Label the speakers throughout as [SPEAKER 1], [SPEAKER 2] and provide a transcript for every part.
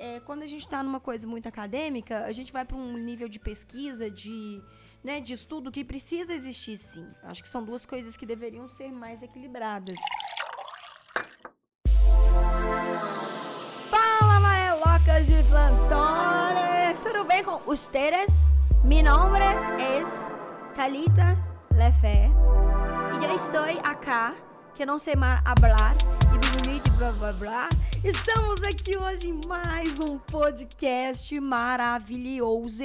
[SPEAKER 1] é, quando a gente está numa coisa muito acadêmica, a gente vai para um nível de pesquisa, de, né, de estudo que precisa existir sim. Acho que são duas coisas que deveriam ser mais equilibradas. Fala, maelocas de plantones! Tudo bem com ustedes? Mi nombre es Talita Lefer. E eu estou acá, que não sei mais hablar, e blá blá blá. Estamos aqui hoje em mais um podcast maravilhoso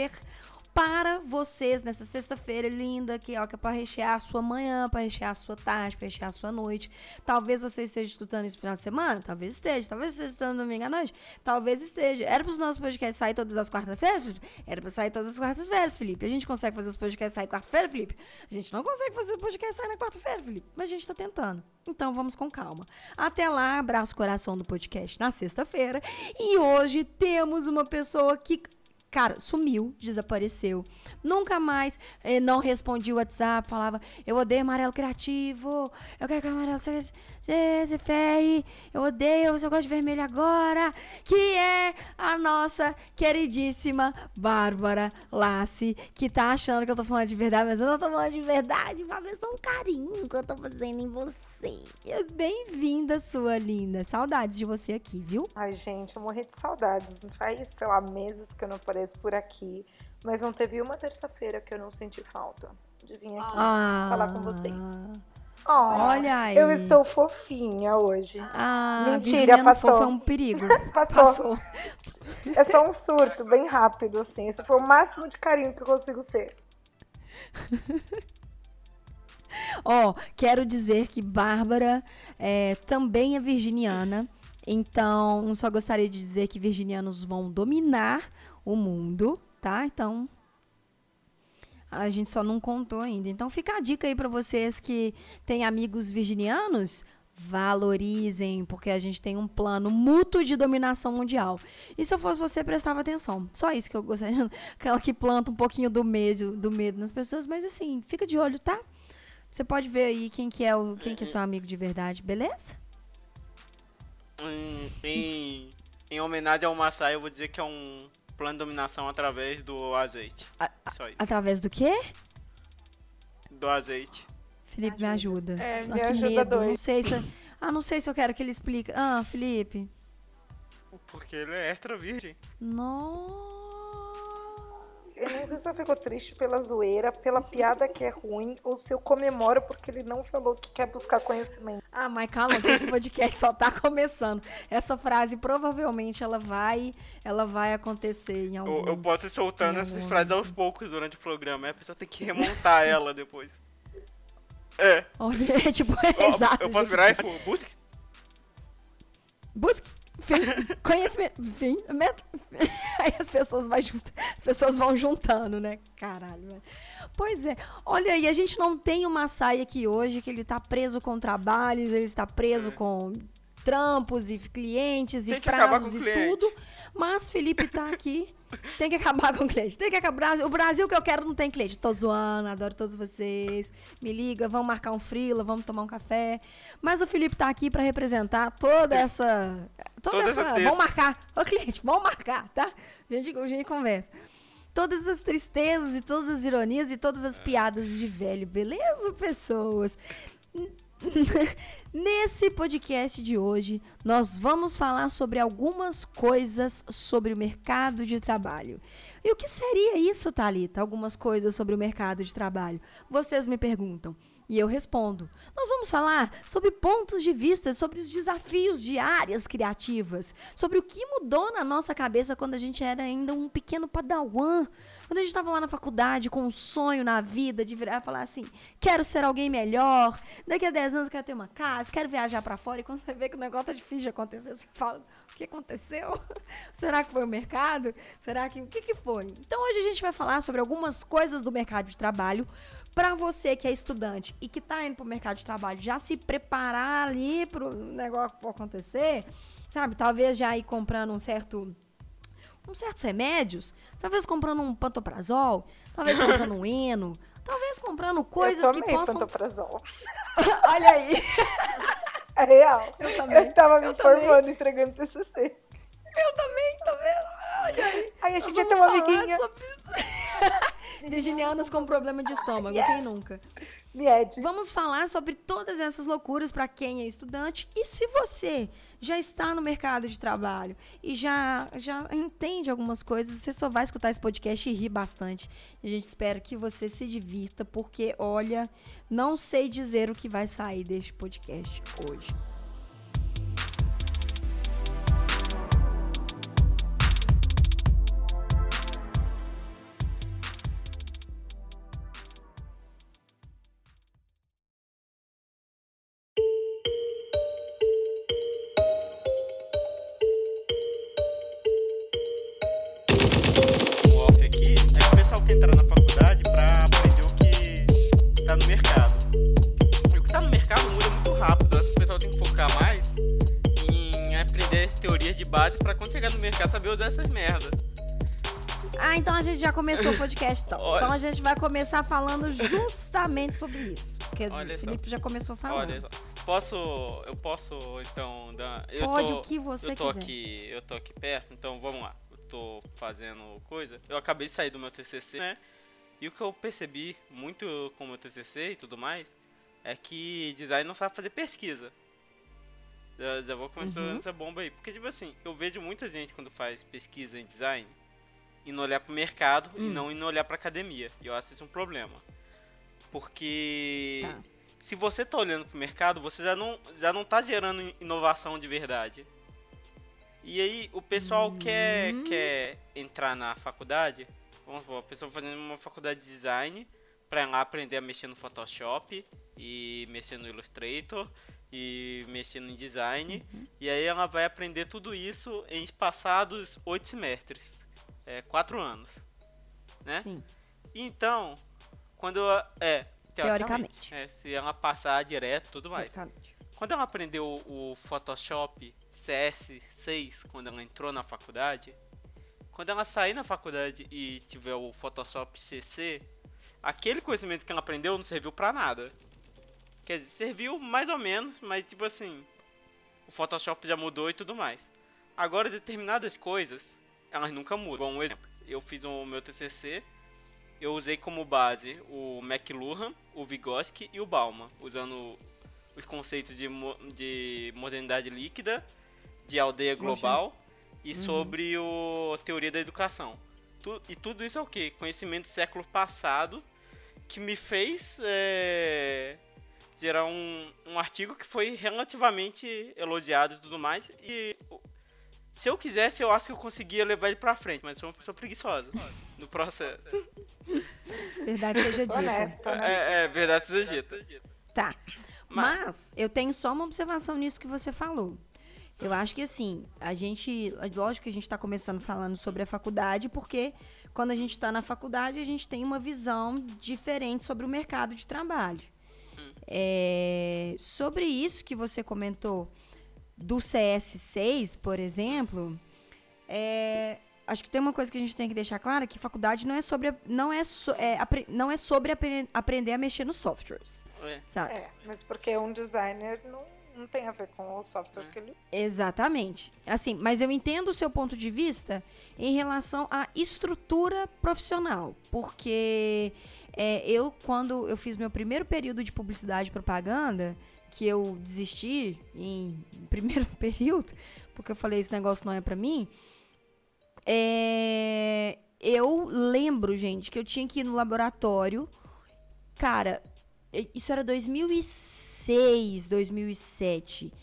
[SPEAKER 1] para vocês nessa sexta-feira linda, que, ó, que é para rechear a sua manhã, para rechear a sua tarde, para rechear a sua noite. Talvez você esteja estudando esse final de semana, talvez esteja. Talvez esteja estudando domingo à noite, talvez esteja. Era para os nossos podcasts sair todas as quartas-feiras? Era para sair todas as quartas-feiras, Felipe. A gente consegue fazer os podcasts sair quarta-feira, Felipe? A gente não consegue fazer os podcasts sair na quarta-feira, Felipe. Mas a gente está tentando. Então vamos com calma. Até lá, abraço coração do podcast na sexta-feira. E hoje temos uma pessoa que Cara, sumiu, desapareceu. Nunca mais eh, não respondi o WhatsApp, falava, eu odeio amarelo criativo, eu quero que amarelo seja, seja ferre, eu odeio, eu só gosto de vermelho agora, que é a nossa queridíssima Bárbara Lassi, que tá achando que eu tô falando de verdade, mas eu não tô falando de verdade, vai ver só um carinho que eu tô fazendo em você. Bem-vinda, sua linda. Saudades de você aqui, viu?
[SPEAKER 2] Ai, gente, eu morri de saudades. Faz, sei lá, meses que eu não apareço por aqui. Mas não teve uma terça-feira que eu não senti falta de vir aqui ah. falar com vocês.
[SPEAKER 1] Oh, Olha aí.
[SPEAKER 2] Eu estou fofinha hoje.
[SPEAKER 1] Ah, Mentira, passou. Foi um perigo.
[SPEAKER 2] passou. passou. É só um surto, bem rápido, assim. Esse foi o máximo de carinho que eu consigo ser.
[SPEAKER 1] Ó, oh, quero dizer que Bárbara é, também é virginiana. Então, só gostaria de dizer que virginianos vão dominar o mundo, tá? Então, a gente só não contou ainda. Então, fica a dica aí para vocês que têm amigos virginianos valorizem, porque a gente tem um plano mútuo de dominação mundial. E se eu fosse você, prestava atenção. Só isso que eu gostaria. Aquela que planta um pouquinho do medo, do medo nas pessoas, mas assim, fica de olho, tá? Você pode ver aí quem que é o quem que é seu amigo de verdade, beleza?
[SPEAKER 3] Em, em, em homenagem ao Massai, eu vou dizer que é um plano de dominação através do azeite. A,
[SPEAKER 1] Só isso. Através do quê?
[SPEAKER 3] Do azeite.
[SPEAKER 1] Felipe, me ajuda.
[SPEAKER 2] É, me ah, ajuda medo.
[SPEAKER 1] Não sei se eu, ah, não sei se eu quero que ele explique. Ah, Felipe.
[SPEAKER 3] Porque ele é extra virgem.
[SPEAKER 1] Nossa.
[SPEAKER 2] Eu não sei se eu fico triste pela zoeira, pela piada que é ruim, ou se eu comemoro porque ele não falou que quer buscar conhecimento.
[SPEAKER 1] Ah, mas calma, que esse podcast só tá começando. Essa frase provavelmente ela vai, ela vai acontecer em algum
[SPEAKER 3] Eu, eu posso ir soltando essas frases aos poucos durante o programa, a pessoa tem que remontar ela depois. É.
[SPEAKER 1] Olha, é tipo, é exato.
[SPEAKER 3] Eu posso virar tipo... e busque?
[SPEAKER 1] Busque. Conhecimento, fim, metro, aí as pessoas, vai as pessoas vão juntando, né? Caralho, velho. Pois é. Olha aí, a gente não tem uma saia aqui hoje que ele tá preso com trabalhos, ele está preso com trampos e clientes tem e prazos e tudo. Mas Felipe tá aqui. Tem que acabar com o cliente. Tem que acabar. O Brasil que eu quero não tem cliente. Tô zoando, adoro todos vocês. Me liga, vamos marcar um frila, vamos tomar um café. Mas o Felipe tá aqui para representar toda essa. Toda, toda essa. essa vamos marcar. Ô, cliente, vamos marcar, tá? A gente, a gente conversa todas as tristezas e todas as ironias e todas as piadas de velho, beleza, pessoas? Nesse podcast de hoje, nós vamos falar sobre algumas coisas sobre o mercado de trabalho. E o que seria isso, Talita? Algumas coisas sobre o mercado de trabalho. Vocês me perguntam. E eu respondo. Nós vamos falar sobre pontos de vista, sobre os desafios de áreas criativas, sobre o que mudou na nossa cabeça quando a gente era ainda um pequeno padawan, quando a gente estava lá na faculdade com um sonho na vida de virar falar assim: quero ser alguém melhor, daqui a 10 anos eu quero ter uma casa, quero viajar para fora. E quando você vê que o negócio tá difícil de acontecer, você fala: o que aconteceu? Será que foi o mercado? Será que. O que, que foi? Então hoje a gente vai falar sobre algumas coisas do mercado de trabalho para você que é estudante e que está indo para o mercado de trabalho, já se preparar ali para o negócio acontecer, sabe? Talvez já ir comprando um certo uns certos remédios, talvez comprando um pantoprazol, talvez comprando um eno, talvez comprando coisas
[SPEAKER 2] eu
[SPEAKER 1] que possam
[SPEAKER 2] pantoprazol.
[SPEAKER 1] Olha aí.
[SPEAKER 2] É real. Eu também. Eu tava me eu informando, também. entregando TCC.
[SPEAKER 1] Eu também, tá vendo?
[SPEAKER 2] Ai, a gente ia ter uma amiguinha.
[SPEAKER 1] Sobre... Virginianas com problema de estômago, yes. quem nunca? Vamos falar sobre todas essas loucuras para quem é estudante e se você já está no mercado de trabalho e já, já entende algumas coisas, você só vai escutar esse podcast e rir bastante. A gente espera que você se divirta, porque, olha, não sei dizer o que vai sair deste podcast hoje. Começou o podcast, então. Olha. Então a gente vai começar falando justamente sobre isso. Porque Olha o Felipe só. já começou falando. Olha só.
[SPEAKER 3] Posso. Eu posso, então, dar. Eu
[SPEAKER 1] Pode
[SPEAKER 3] tô,
[SPEAKER 1] o que você
[SPEAKER 3] eu tô
[SPEAKER 1] quiser.
[SPEAKER 3] Aqui, eu tô aqui perto, então vamos lá. Eu tô fazendo coisa. Eu acabei de sair do meu TCC, né? E o que eu percebi muito com o meu TCC e tudo mais é que design não sabe fazer pesquisa. Já, já vou começar uhum. essa bomba aí. Porque, tipo assim, eu vejo muita gente quando faz pesquisa em design indo olhar pro mercado hum. e não indo olhar pra academia. E eu acho isso um problema. Porque tá. se você tá olhando pro mercado, você já não, já não tá gerando inovação de verdade. E aí o pessoal hum. quer, quer entrar na faculdade, vamos supor, a pessoa fazendo uma faculdade de design para lá aprender a mexer no Photoshop e mexer no Illustrator e mexer no design. Uhum. E aí ela vai aprender tudo isso em passados oito semestres é, quatro anos, né? Sim. Então, quando é teoricamente, teoricamente. É, se ela passar direto, tudo mais. Quando ela aprendeu o Photoshop CS6, quando ela entrou na faculdade, quando ela sair na faculdade e tiver o Photoshop CC, aquele conhecimento que ela aprendeu não serviu para nada. Quer dizer, serviu mais ou menos, mas tipo assim, o Photoshop já mudou e tudo mais. Agora, determinadas coisas elas nunca mudam. Bom, um exemplo, eu fiz o meu TCC, eu usei como base o McLuhan, o Vygotsky e o Bauman, usando os conceitos de, mo de modernidade líquida, de aldeia global e uhum. sobre o teoria da educação. Tu, e tudo isso é o que? Conhecimento do século passado que me fez é, gerar um, um artigo que foi relativamente elogiado e tudo mais. E se eu quisesse, eu acho que eu conseguia levar ele pra frente, mas sou uma pessoa preguiçosa no processo.
[SPEAKER 1] Verdade seja dita.
[SPEAKER 2] Honesta,
[SPEAKER 3] né? é, é, verdade seja dita.
[SPEAKER 1] Tá. Mas, mas eu tenho só uma observação nisso que você falou. Eu acho que assim, a gente. Lógico que a gente está começando falando sobre a faculdade, porque quando a gente está na faculdade, a gente tem uma visão diferente sobre o mercado de trabalho. É, sobre isso que você comentou do CS6, por exemplo, é, acho que tem uma coisa que a gente tem que deixar clara que faculdade não é sobre não é, so, é não é sobre apre aprender a mexer nos softwares.
[SPEAKER 2] É. Sabe? É, mas porque um designer não, não tem a ver com o software é. que ele
[SPEAKER 1] Exatamente. Assim, mas eu entendo o seu ponto de vista em relação à estrutura profissional, porque é, eu quando eu fiz meu primeiro período de publicidade e propaganda, que eu desisti em primeiro período, porque eu falei esse negócio não é para mim. É, eu lembro, gente, que eu tinha que ir no laboratório. Cara, isso era 2006, 2007.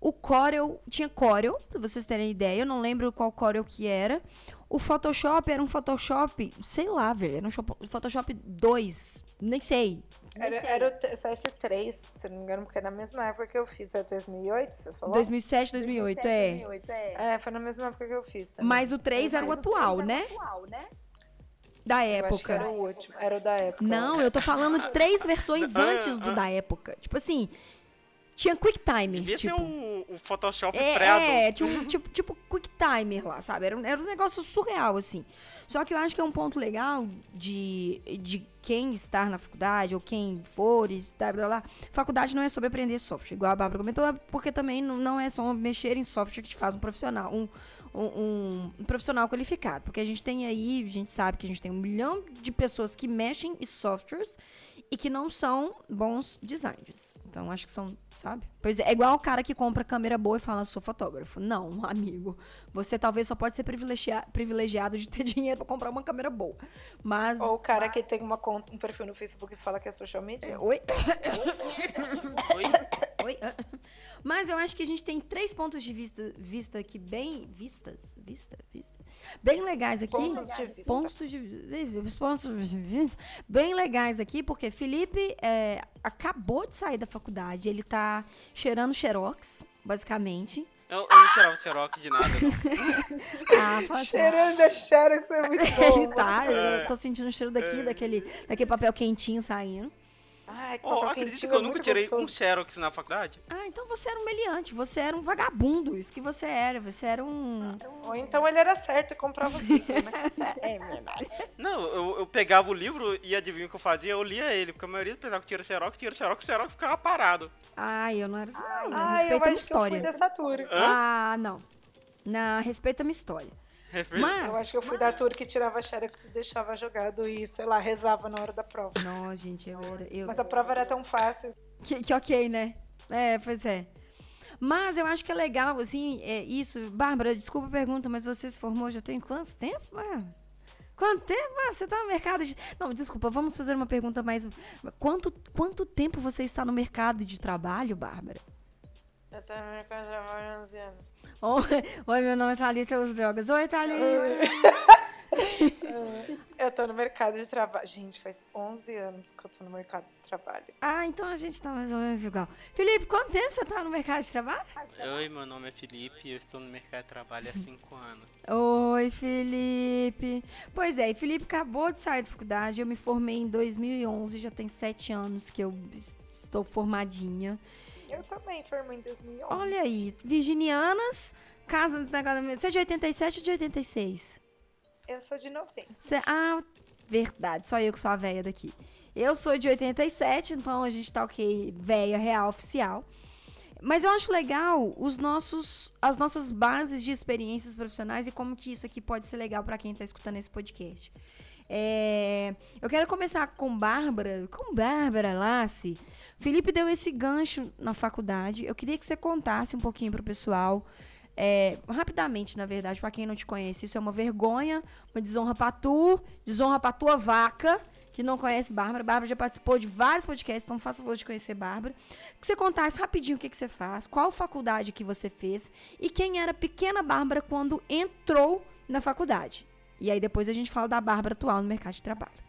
[SPEAKER 1] O Corel, tinha Corel, pra vocês terem ideia, eu não lembro qual Corel que era. O Photoshop era um Photoshop, sei lá, velho, era um Photoshop 2, nem sei,
[SPEAKER 2] era, era o CS3, se não me engano, porque é na mesma época que eu fiz. É 2008, você falou?
[SPEAKER 1] 2007, 2008, 2007, é.
[SPEAKER 2] 2008, é. É, foi na mesma época que eu fiz também.
[SPEAKER 1] Mas o 3 era o atual, né?
[SPEAKER 2] atual, né?
[SPEAKER 1] Da época.
[SPEAKER 2] era o último, era o da época.
[SPEAKER 1] Não, eu tô falando três versões antes do da época. Tipo assim, tinha QuickTime.
[SPEAKER 3] Devia
[SPEAKER 1] tipo.
[SPEAKER 3] ser o, o Photoshop
[SPEAKER 1] é,
[SPEAKER 3] pré-adulto.
[SPEAKER 1] É, tipo, tipo, tipo Quick Timer lá, sabe? Era, era um negócio surreal, assim. Só que eu acho que é um ponto legal de, de quem estar na faculdade ou quem for e blá, blá, blá. Faculdade não é sobre aprender software, igual a Bárbara comentou, porque também não é só mexer em software que te faz um profissional, um, um, um, profissional qualificado. Porque a gente tem aí, a gente sabe que a gente tem um milhão de pessoas que mexem em softwares e que não são bons designers. Então, acho que são, sabe? Pois é, é igual o cara que compra câmera boa e fala, sou fotógrafo. Não, amigo. Você talvez só pode ser privilegiado, privilegiado de ter dinheiro pra comprar uma câmera boa. Mas.
[SPEAKER 2] Ou o cara que tem uma conta, um perfil no Facebook e fala que é social media.
[SPEAKER 1] É, oi? oi? Oi? Mas eu acho que a gente tem três pontos de vista, vista aqui bem. Vistas? Vista? Vista? Bem legais aqui. Pontos de vista. Pontos de, pontos de vista. Bem legais aqui, porque Felipe é, acabou de sair da faculdade. Ele tá cheirando xerox, basicamente.
[SPEAKER 3] Eu, eu não tirava xerox de nada.
[SPEAKER 2] ah, assim. Cheirando a xerox é muito bom.
[SPEAKER 1] Ele tá, é. eu tô sentindo o cheiro daqui, é. daquele, daquele papel quentinho saindo.
[SPEAKER 3] Ai, que oh, acredita que eu nunca tirei gostoso. um xerox na faculdade?
[SPEAKER 1] Ah, então você era um meliante, você era um vagabundo, isso que você era, você era um...
[SPEAKER 2] Ou então ele era certo e comprava livros, né? é verdade.
[SPEAKER 3] Não, eu, eu, pegava o livro e adivinha o que eu fazia? Eu lia ele, porque a maioria do pessoal que tira xerox, tira xerox, xerox ficava parado.
[SPEAKER 1] Ai, eu não era assim,
[SPEAKER 2] não. Ah, eu acho história. que eu fui dessa turma.
[SPEAKER 1] Ah, não. Não, respeita a minha história.
[SPEAKER 2] Mas, eu acho que eu fui mas... da tour que tirava xerox e deixava jogado e, sei lá, rezava na hora da prova.
[SPEAKER 1] Não, gente, eu era. Eu...
[SPEAKER 2] Mas a prova era tão fácil.
[SPEAKER 1] Que, que ok, né? É, pois é. Mas eu acho que é legal, assim, é isso. Bárbara, desculpa a pergunta, mas você se formou já tem quanto tempo? Quanto tempo? Ah, você está no mercado de... Não, desculpa, vamos fazer uma pergunta mais... Quanto, quanto tempo você está no mercado de trabalho, Bárbara?
[SPEAKER 2] Eu tô no mercado de trabalho há 11 anos.
[SPEAKER 1] Oi, meu nome é Thalita Os Drogas. Oi, Thalita.
[SPEAKER 2] eu tô no mercado de trabalho. Gente, faz 11 anos que eu tô no mercado de trabalho.
[SPEAKER 1] Ah, então a gente tá mais ou menos igual. Felipe, quanto tempo você tá no mercado de trabalho?
[SPEAKER 3] Oi, meu nome é Felipe e eu estou no mercado de trabalho há 5 anos.
[SPEAKER 1] Oi, Felipe. Pois é, Felipe acabou de sair da faculdade. Eu me formei em 2011, já tem 7 anos que eu estou formadinha.
[SPEAKER 2] Eu também formei em 2011.
[SPEAKER 1] Olha aí, virginianas, casa do negócio. Você é de 87 ou de 86?
[SPEAKER 2] Eu sou de 90.
[SPEAKER 1] Você, ah, verdade, só eu que sou a velha daqui. Eu sou de 87, então a gente tá ok, velha real oficial. Mas eu acho legal os nossos, as nossas bases de experiências profissionais e como que isso aqui pode ser legal para quem está escutando esse podcast. É, eu quero começar com Bárbara, com Bárbara Lassi, Felipe deu esse gancho na faculdade. Eu queria que você contasse um pouquinho para o pessoal, é, rapidamente, na verdade, para quem não te conhece. Isso é uma vergonha, uma desonra para tu, desonra para tua vaca, que não conhece Bárbara. Bárbara já participou de vários podcasts, então faça favor de conhecer Bárbara. Que você contasse rapidinho o que, que você faz, qual faculdade que você fez e quem era pequena Bárbara quando entrou na faculdade. E aí depois a gente fala da Bárbara atual no mercado de trabalho.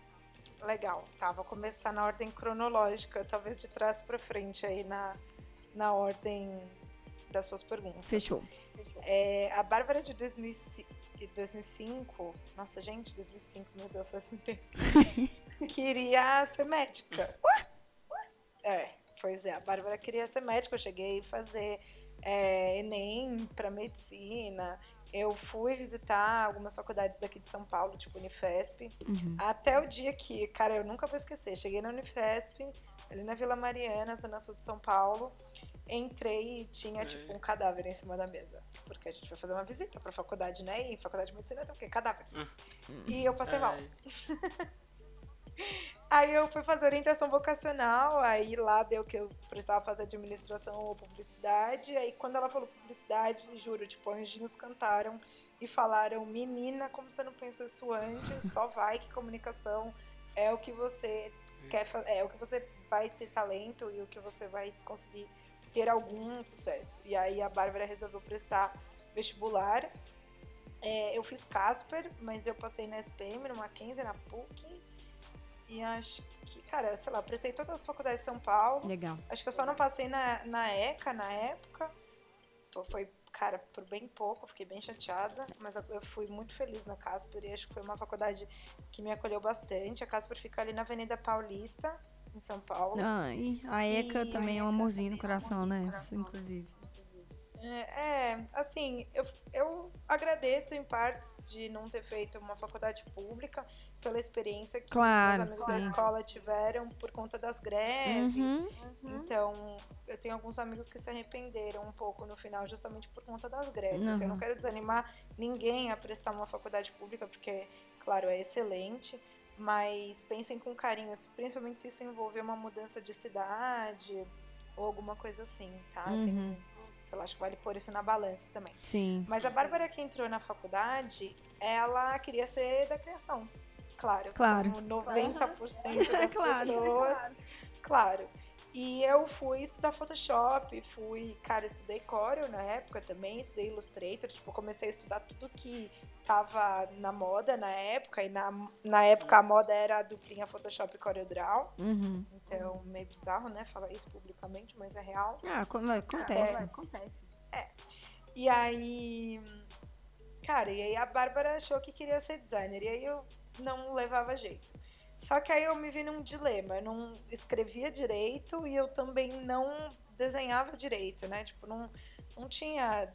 [SPEAKER 2] Legal, tá. Vou começar na ordem cronológica, talvez de trás para frente aí na, na ordem das suas perguntas.
[SPEAKER 1] Fechou.
[SPEAKER 2] É, a Bárbara de 2005, nossa gente, 2005, meu Deus, faz um tempo. queria ser médica. Ué? É, pois é, a Bárbara queria ser médica. Eu cheguei a fazer é, Enem para medicina, eu fui visitar algumas faculdades daqui de São Paulo, tipo Unifesp, uhum. até o dia que, cara, eu nunca vou esquecer. Cheguei na Unifesp, ali na Vila Mariana, zona sul de São Paulo. Entrei e tinha, tipo, um cadáver em cima da mesa. Porque a gente foi fazer uma visita pra faculdade, né? E faculdade de medicina tem o quê? Cadáveres. Uhum. E eu passei mal. Aí eu fui fazer orientação vocacional, aí lá deu que eu precisava fazer administração ou publicidade. Aí quando ela falou publicidade, juro, tipo, anjinhos cantaram e falaram: Menina, como você não pensou isso antes? Só vai que comunicação é o que você quer fazer, é o que você vai ter talento e o que você vai conseguir ter algum sucesso. E aí a Bárbara resolveu prestar vestibular. É, eu fiz Casper, mas eu passei na SPM, no Mackenzie, na PUC e acho que, cara, sei lá, prestei todas as faculdades de São Paulo.
[SPEAKER 1] Legal.
[SPEAKER 2] Acho que eu só não passei na, na ECA na época. Foi, cara, por bem pouco, fiquei bem chateada. Mas eu fui muito feliz na Casper e acho que foi uma faculdade que me acolheu bastante. A Casper fica ali na Avenida Paulista, em São Paulo.
[SPEAKER 1] Ah, e a ECA e também a é um amorzinho no coração, né? Coração. Inclusive.
[SPEAKER 2] É, é, assim, eu, eu agradeço em partes de não ter feito uma faculdade pública pela experiência que
[SPEAKER 1] claro,
[SPEAKER 2] os amigos
[SPEAKER 1] sim.
[SPEAKER 2] da escola tiveram por conta das greves.
[SPEAKER 1] Uhum.
[SPEAKER 2] Então, eu tenho alguns amigos que se arrependeram um pouco no final, justamente por conta das greves. Assim, eu não
[SPEAKER 1] Uhum.
[SPEAKER 2] quero desanimar ninguém a prestar uma faculdade pública, porque, claro, é excelente. Mas pensem com carinho, principalmente se isso envolver uma mudança de cidade ou alguma coisa assim, tá? Tem,
[SPEAKER 1] Uhum.
[SPEAKER 2] Sei lá, acho que vale pôr isso na balança também.
[SPEAKER 1] Sim.
[SPEAKER 2] Mas a Bárbara que entrou na faculdade, ela queria ser da criação. Claro.
[SPEAKER 1] Claro.
[SPEAKER 2] Como 90% das
[SPEAKER 1] Claro.
[SPEAKER 2] pessoas. Claro. E eu fui estudar Photoshop, fui, cara, estudei Corel na época também, estudei Illustrator, tipo, comecei a estudar tudo que tava na moda na época, e na, na época a moda era a duplinha Photoshop e CorelDRAW,
[SPEAKER 1] Uhum.
[SPEAKER 2] então meio bizarro, né, falar isso publicamente, mas é real.
[SPEAKER 1] Ah, co- acontece.
[SPEAKER 4] Acontece.
[SPEAKER 2] E aí. Cara, e aí a Bárbara achou que queria ser designer. E aí eu não levava jeito. Só que aí eu me vi num dilema. Eu não escrevia direito e eu também não desenhava direito, né? Tipo, não, não tinha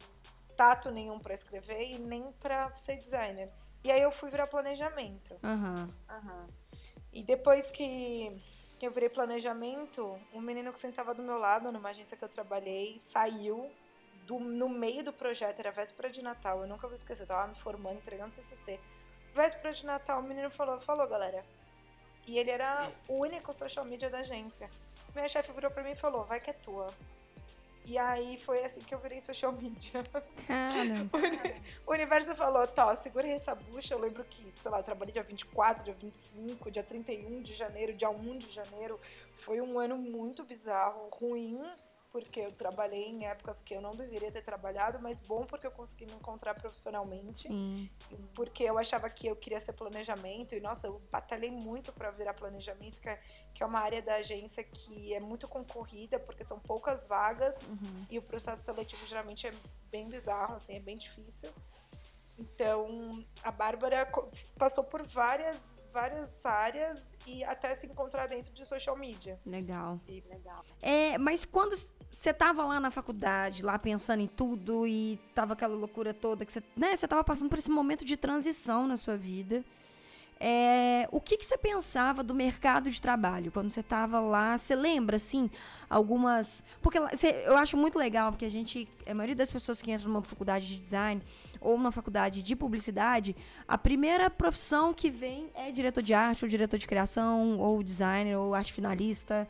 [SPEAKER 2] tato nenhum pra escrever e nem pra ser designer. E aí eu fui virar planejamento.
[SPEAKER 1] Aham.
[SPEAKER 4] Aham.
[SPEAKER 2] E depois que que eu virei planejamento, um menino que sentava do meu lado numa agência que eu trabalhei saiu do, no meio do projeto, era véspera de Natal, eu nunca vou esquecer, eu tava me formando, entregando TCC. Véspera de Natal, o menino falou, falou galera. E ele era o único social media da agência. Minha chefe virou pra mim e falou, vai que é tua. E aí foi assim que eu virei social media.
[SPEAKER 1] Cara.
[SPEAKER 2] O uni- O universo falou, Tó, segura aí essa bucha. Eu lembro que, sei lá, eu trabalhei dia 24, dia 25, dia 31 de janeiro, dia 1 de janeiro. Foi um ano muito bizarro, ruim, porque eu trabalhei em épocas que eu não deveria ter trabalhado, mas bom porque eu consegui me encontrar profissionalmente.
[SPEAKER 1] Sim.
[SPEAKER 2] Porque eu achava que eu queria ser planejamento. E, nossa, eu batalhei muito para virar planejamento, que é, que é uma área da agência que é muito concorrida, porque são poucas vagas.
[SPEAKER 1] Uhum.
[SPEAKER 2] E o processo seletivo geralmente é bem bizarro, assim, é bem difícil. Então, a Bárbara passou por várias, várias áreas e até se encontrar dentro de social media.
[SPEAKER 1] Legal.
[SPEAKER 2] E
[SPEAKER 4] Legal.
[SPEAKER 1] É, mas quando você tava lá na faculdade, lá pensando em tudo e tava aquela loucura toda que você, né, você tava passando por esse momento de transição na sua vida. É, o que que você pensava do mercado de trabalho quando você tava lá? Você lembra assim algumas, porque eu acho muito legal porque a gente, a maioria das pessoas que entram numa faculdade de design ou numa faculdade de publicidade, a primeira profissão que vem é diretor de arte, ou diretor de criação, ou designer, ou arte finalista.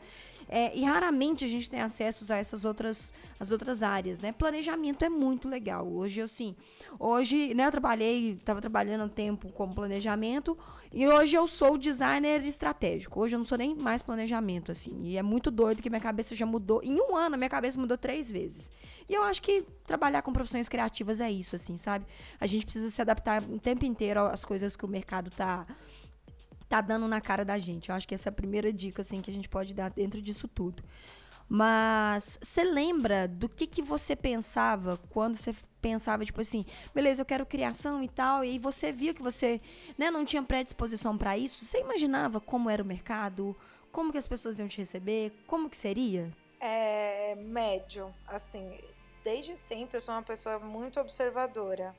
[SPEAKER 1] É, e raramente a gente tem acesso a essas outras, as outras áreas, né? Planejamento é muito legal. Hoje eu sim, hoje, né, eu trabalhei, estava trabalhando um tempo como planejamento e hoje eu sou designer estratégico. Hoje eu não sou nem mais planejamento assim. E é muito doido que minha cabeça já mudou. Em um ano minha cabeça mudou três vezes. E eu acho que trabalhar com profissões criativas é isso, assim, sabe? A gente precisa se adaptar o tempo inteiro às coisas que o mercado tá tá dando na cara da gente. Eu acho que essa é a primeira dica assim que a gente pode dar dentro disso tudo. Mas você lembra do que que você pensava quando você pensava tipo assim, beleza, eu quero criação e tal, e você via que você, né, não tinha predisposição para isso? Você imaginava como era o mercado, como que as pessoas iam te receber, como que seria?
[SPEAKER 2] é médio, assim, desde sempre eu sou uma pessoa muito observadora.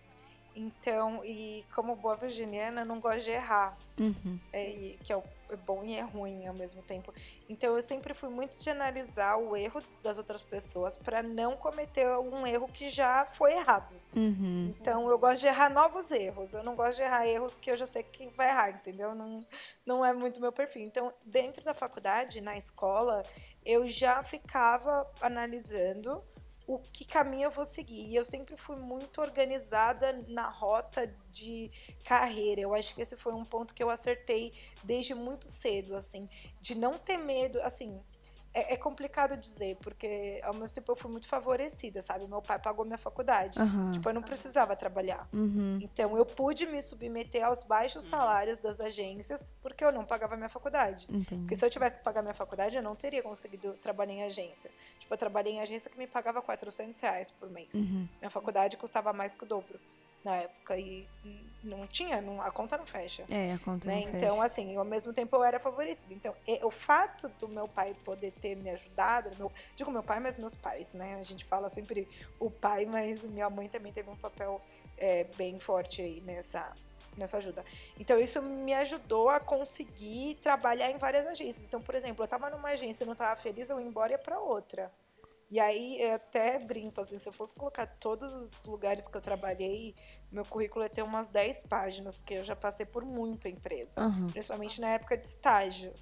[SPEAKER 2] Então, e como boa virginiana, eu não gosto de errar.
[SPEAKER 1] Uhum.
[SPEAKER 2] é, que é, o- é bom e é ruim ao mesmo tempo. Então eu sempre fui muito de analisar o erro das outras pessoas para não cometer um erro que já foi errado.
[SPEAKER 1] Uhum.
[SPEAKER 2] Então eu gosto de errar novos erros. Eu não gosto de errar erros que eu já sei que vai errar, entendeu? Não, não é muito meu perfil. Então, dentro da faculdade, na escola, eu já ficava analisando o que caminho eu vou seguir. E eu sempre fui muito organizada na rota de carreira. Eu acho que esse foi um ponto que eu acertei desde muito cedo, assim, de não ter medo, assim. É, é complicado dizer, porque ao mesmo tempo eu fui muito favorecida, sabe? Meu pai pagou minha faculdade.
[SPEAKER 1] Aham.
[SPEAKER 2] Tipo, eu não precisava trabalhar.
[SPEAKER 1] Uhum.
[SPEAKER 2] Então, eu pude me submeter aos baixos salários das agências porque eu não pagava minha faculdade.
[SPEAKER 1] Entendi.
[SPEAKER 2] Porque se eu tivesse que pagar minha faculdade, eu não teria conseguido trabalhar em agência. Tipo, eu trabalhei em agência que me pagava 400 reais por mês.
[SPEAKER 1] Uhum.
[SPEAKER 2] Minha faculdade custava mais que o dobro. Na época e não tinha, não, a conta não fecha.
[SPEAKER 1] É, a conta
[SPEAKER 2] né?
[SPEAKER 1] não fecha.
[SPEAKER 2] Então, assim, ao mesmo tempo eu era favorecida. Então, e- o fato do meu pai poder ter me ajudado, meu, digo meu pai, mas meus pais, né? A gente fala sempre o pai, mas minha mãe também teve um papel é, bem forte aí nessa, nessa ajuda. Então, isso me ajudou a conseguir trabalhar em várias agências. Então, por exemplo, eu tava numa agência e não tava feliz, eu ia embora e ia pra outra. E aí, eu até brinco, assim, se eu fosse colocar todos os lugares que eu trabalhei, meu currículo ia ter umas 10 páginas, porque eu já passei por muita empresa
[SPEAKER 1] Aham.
[SPEAKER 2] principalmente na época de estágio.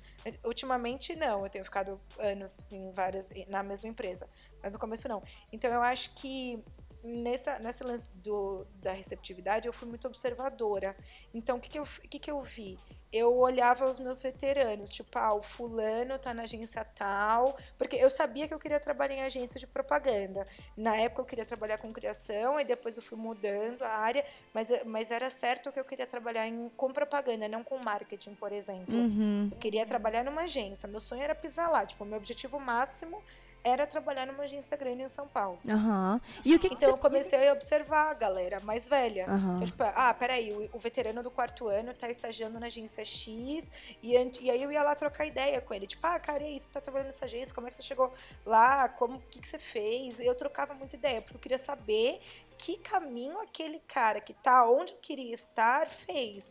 [SPEAKER 2] Ultimamente não, eu tenho ficado anos em várias na mesma empresa, mas no começo não. Então eu acho que nessa nesse lance do, da receptividade eu fui muito observadora. Então o que que eu, que que eu vi? Eu olhava os meus veteranos, tipo, ah, o fulano tá na agência tal, porque eu sabia que eu queria trabalhar em agência de propaganda. Na época eu queria trabalhar com criação, e depois eu fui mudando a área, mas, mas era certo que eu queria trabalhar em, com propaganda, não com marketing, por exemplo.
[SPEAKER 1] Uhum.
[SPEAKER 2] Eu queria trabalhar numa agência. Meu sonho era pisar lá. Tipo, meu objetivo máximo era trabalhar numa agência grande em São Paulo.
[SPEAKER 1] Aham. E o que, que
[SPEAKER 2] Então eu
[SPEAKER 1] você...
[SPEAKER 2] comecei a observar a galera mais velha.
[SPEAKER 1] Aham.
[SPEAKER 2] Então, tipo, ah, peraí, o, o veterano do quarto ano tá estagiando na agência X, e, e aí eu ia lá trocar ideia com ele. Tipo, ah, cara, e aí, você tá trabalhando nessa agência? Como é que você chegou lá? Como, o que, que você fez? Eu trocava muita ideia, porque eu queria saber que caminho aquele cara que tá onde eu queria estar fez.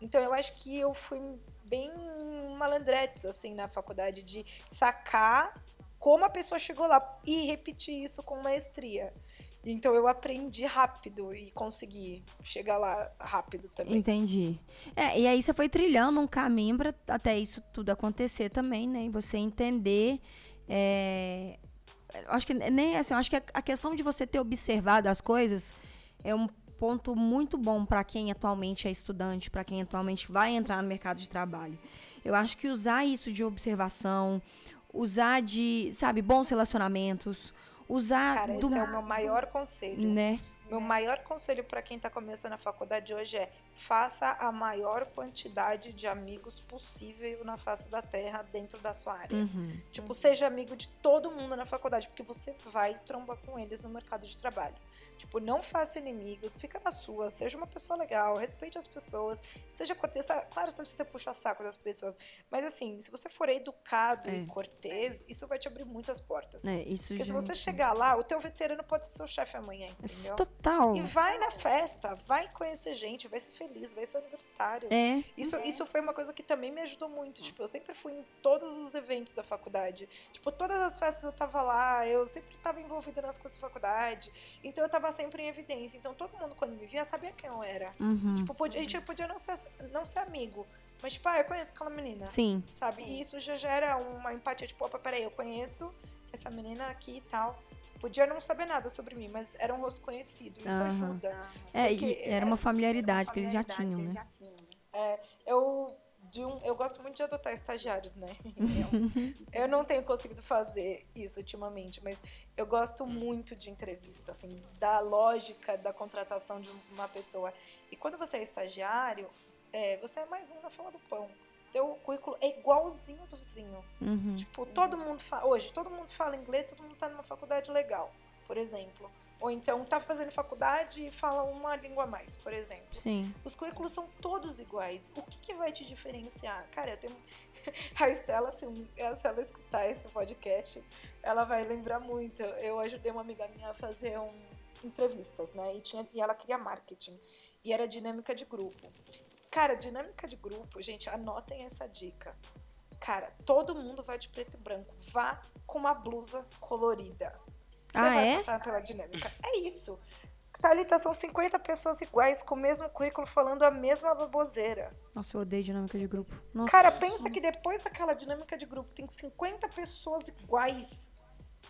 [SPEAKER 2] Então eu acho que eu fui bem malandretes, assim, na faculdade, de sacar como a pessoa chegou lá e repetir isso com maestria. Então eu aprendi rápido e consegui chegar lá rápido também.
[SPEAKER 1] Entendi. É, e aí você foi trilhando um caminho pra até isso tudo acontecer também, né? E você entender. é, acho que nem assim, acho que a- a questão de você ter observado as coisas é um ponto muito bom para quem atualmente é estudante, para quem atualmente vai entrar no mercado de trabalho. Eu acho que usar isso de observação, usar de, sabe, bons relacionamentos, usar
[SPEAKER 2] Cara,
[SPEAKER 1] do,
[SPEAKER 2] esse é o meu maior conselho.
[SPEAKER 1] né?
[SPEAKER 2] Meu maior conselho para quem tá começando a faculdade hoje é faça a maior quantidade de amigos possível na face da terra dentro da sua área.
[SPEAKER 1] Uhum.
[SPEAKER 2] Tipo, seja amigo de todo mundo na faculdade, porque você vai trombar com eles no mercado de trabalho. Tipo, não faça inimigos, fica na sua, seja uma pessoa legal, respeite as pessoas, seja cortês. Claro, você não precisa puxar saco das pessoas, mas assim, se você for educado
[SPEAKER 1] É.
[SPEAKER 2] e cortês, isso vai te abrir muitas portas.
[SPEAKER 1] É, isso
[SPEAKER 2] Porque se você chegar lá, o teu veterano pode ser seu chefe amanhã, entendeu?
[SPEAKER 1] Total.
[SPEAKER 2] E vai na festa, vai conhecer gente, vai ser feliz, vai ser universitário.
[SPEAKER 1] É.
[SPEAKER 2] Isso, isso foi uma coisa que também me ajudou muito. Tipo, eu sempre fui em todos os eventos da faculdade. Tipo, todas as festas eu tava lá, eu sempre tava envolvida nas coisas da faculdade. Então eu tava sempre em evidência. Então todo mundo, quando me via, sabia quem eu era.
[SPEAKER 1] Uhum.
[SPEAKER 2] Tipo, podia- a gente podia não ser, não ser amigo. Mas, tipo, ah, eu conheço aquela menina.
[SPEAKER 1] Sim.
[SPEAKER 2] Sabe? E isso já gera uma empatia, tipo, opa, peraí, eu conheço essa menina aqui e tal. Podia não saber nada sobre mim, mas era um rosto conhecido. Isso
[SPEAKER 1] Aham.
[SPEAKER 2] ajuda.
[SPEAKER 1] É, e era uma familiaridade que eles já tinham, né?
[SPEAKER 2] Eu, de um, eu gosto muito de adotar estagiários, né? Eu, eu não tenho conseguido fazer isso ultimamente, mas eu gosto muito de entrevista, assim, da lógica da contratação de uma pessoa. E quando você é estagiário, é, você é mais um na fila do pão. Teu currículo é igualzinho do vizinho.
[SPEAKER 1] Uhum.
[SPEAKER 2] Tipo, todo mundo fala. Hoje, todo mundo fala inglês, todo mundo tá numa faculdade legal, por exemplo. Ou então tá fazendo faculdade e fala uma língua a mais, por exemplo.
[SPEAKER 1] Sim.
[SPEAKER 2] Os currículos são todos iguais. O que, que vai te diferenciar? Cara, eu tenho. A Estela, se, se ela escutar esse podcast, ela vai lembrar muito. Eu ajudei uma amiga minha a fazer um, entrevistas, né? E, tinha, e ela queria marketing. E era dinâmica de grupo. Cara, dinâmica de grupo, gente, anotem essa dica. Cara, todo mundo vai de preto e branco. Vá com uma blusa colorida. Você
[SPEAKER 1] Ah,
[SPEAKER 2] vai
[SPEAKER 1] é?
[SPEAKER 2] passar pela dinâmica. É isso. Thalita, são 50 pessoas iguais com o mesmo currículo falando a mesma baboseira.
[SPEAKER 1] Nossa, eu odeio dinâmica de grupo. Nossa.
[SPEAKER 2] Cara, pensa que depois daquela dinâmica de grupo tem 50 pessoas iguais.